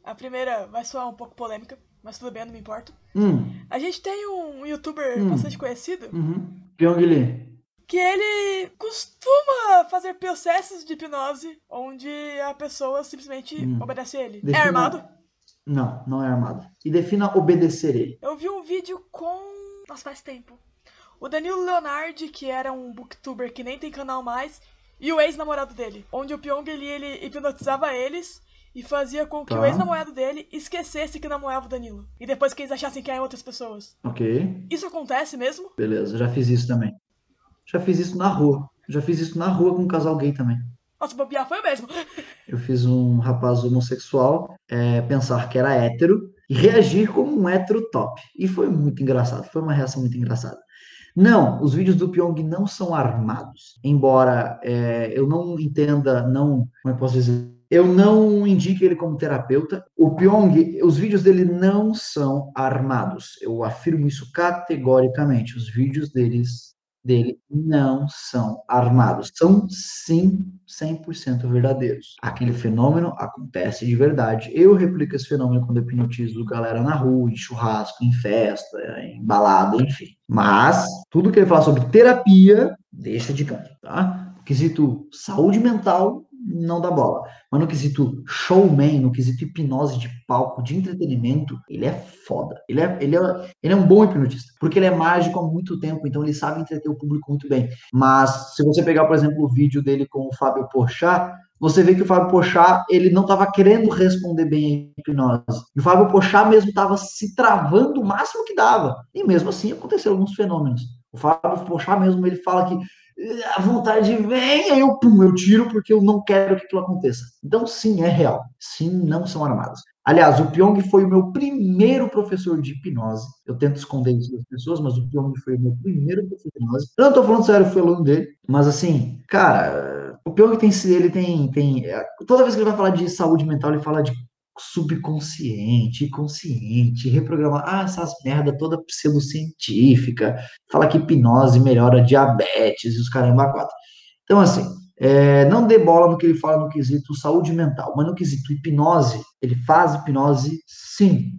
Speaker 1: A primeira vai soar um pouco polêmica, mas tudo bem, não me importa.
Speaker 2: Hum.
Speaker 1: A gente tem um youtuber hum. bastante conhecido.
Speaker 2: Uhum. Pyong Lee.
Speaker 1: Que ele costuma fazer processos de hipnose onde a pessoa simplesmente hum. obedece a ele. Defina... É armado?
Speaker 2: Não, não é armado. E defina obedecer ele.
Speaker 1: Eu vi um vídeo com. Nossa, faz tempo. O Danilo Leonardi, que era um booktuber que nem tem canal mais, e o ex-namorado dele. Onde o Pyong ele, ele hipnotizava eles e fazia com que tá. o ex-namorado dele esquecesse que namorava o Danilo. E depois que eles achassem que eram outras pessoas.
Speaker 2: Ok.
Speaker 1: Isso acontece mesmo?
Speaker 2: Beleza, já fiz isso também. Já fiz isso na rua. Já fiz isso na rua com um casal gay também.
Speaker 1: Nossa, bobear foi o mesmo.
Speaker 2: Eu fiz um rapaz homossexual é, pensar que era hétero e reagir como um hétero top. E foi muito engraçado. Foi uma reação muito engraçada. Não, os vídeos do Pyong não são armados. Embora é, eu não entenda, não, como eu posso dizer, eu não indico ele como terapeuta. O Pyong, os vídeos dele não são armados. Eu afirmo isso categoricamente. Os vídeos deles dele não são armados. São sim 100% verdadeiros. Aquele fenômeno acontece de verdade. Eu replico esse fenômeno quando hipnotizo galera na rua, em churrasco, em festa, em balada, enfim. Mas tudo que ele fala sobre terapia, deixa de canto, tá? quesito saúde mental, não dá bola. Mas no quesito showman, no quesito hipnose de palco, de entretenimento, ele é foda. Ele é, ele, é, ele é um bom hipnotista, porque ele é mágico há muito tempo, então ele sabe entreter o público muito bem. Mas se você pegar, por exemplo, o vídeo dele com o Fábio Porchat, você vê que o Fábio Porchat, ele não estava querendo responder bem a hipnose. E o Fábio Porchat mesmo estava se travando o máximo que dava. E mesmo assim aconteceram alguns fenômenos. O Fábio Porchat mesmo, ele fala que a vontade vem, aí eu, pum, eu tiro porque eu não quero que aquilo aconteça. Então, sim, é real. Sim, não são armados. Aliás, o Pyong foi o meu primeiro professor de hipnose. Eu tento esconder isso das pessoas, mas o Pyong foi o meu primeiro professor de hipnose. Eu não tô falando sério, eu fui aluno dele, mas assim, cara, o Pyong tem, ele tem, tem, toda vez que ele vai falar de saúde mental, ele fala de subconsciente, consciente, reprogramar ah, essas merda toda pseudocientífica, fala que hipnose melhora diabetes e os caramba quatro. Então, assim, é, não dê bola no que ele fala no quesito saúde mental, mas no quesito hipnose, ele faz hipnose sim.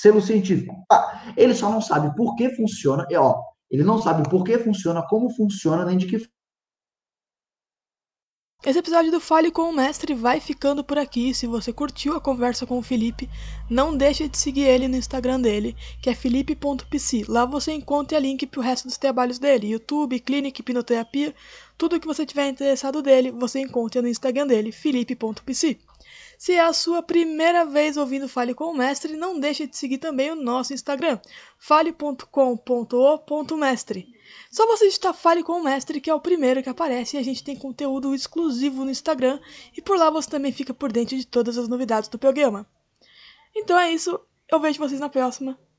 Speaker 2: Selo científico. Ah, ele só não sabe por que funciona, e ó, ele não sabe por que funciona, como funciona, nem de que
Speaker 1: esse episódio do Fale com o Mestre vai ficando por aqui. Se você curtiu a conversa com o Felipe, não deixe de seguir ele no Instagram dele, que é felipe.pc. Lá você encontra link para o resto dos trabalhos dele: YouTube, clínica, hipnoterapia. Tudo que você tiver interessado dele, você encontra no Instagram dele, felipe.pc. Se é a sua primeira vez ouvindo Fale com o Mestre, não deixe de seguir também o nosso Instagram, fale.com.o.mestre. Só você digitar Fale com o Mestre, que é o primeiro que aparece, e a gente tem conteúdo exclusivo no Instagram, e por lá você também fica por dentro de todas as novidades do programa. Então é isso, eu vejo vocês na próxima.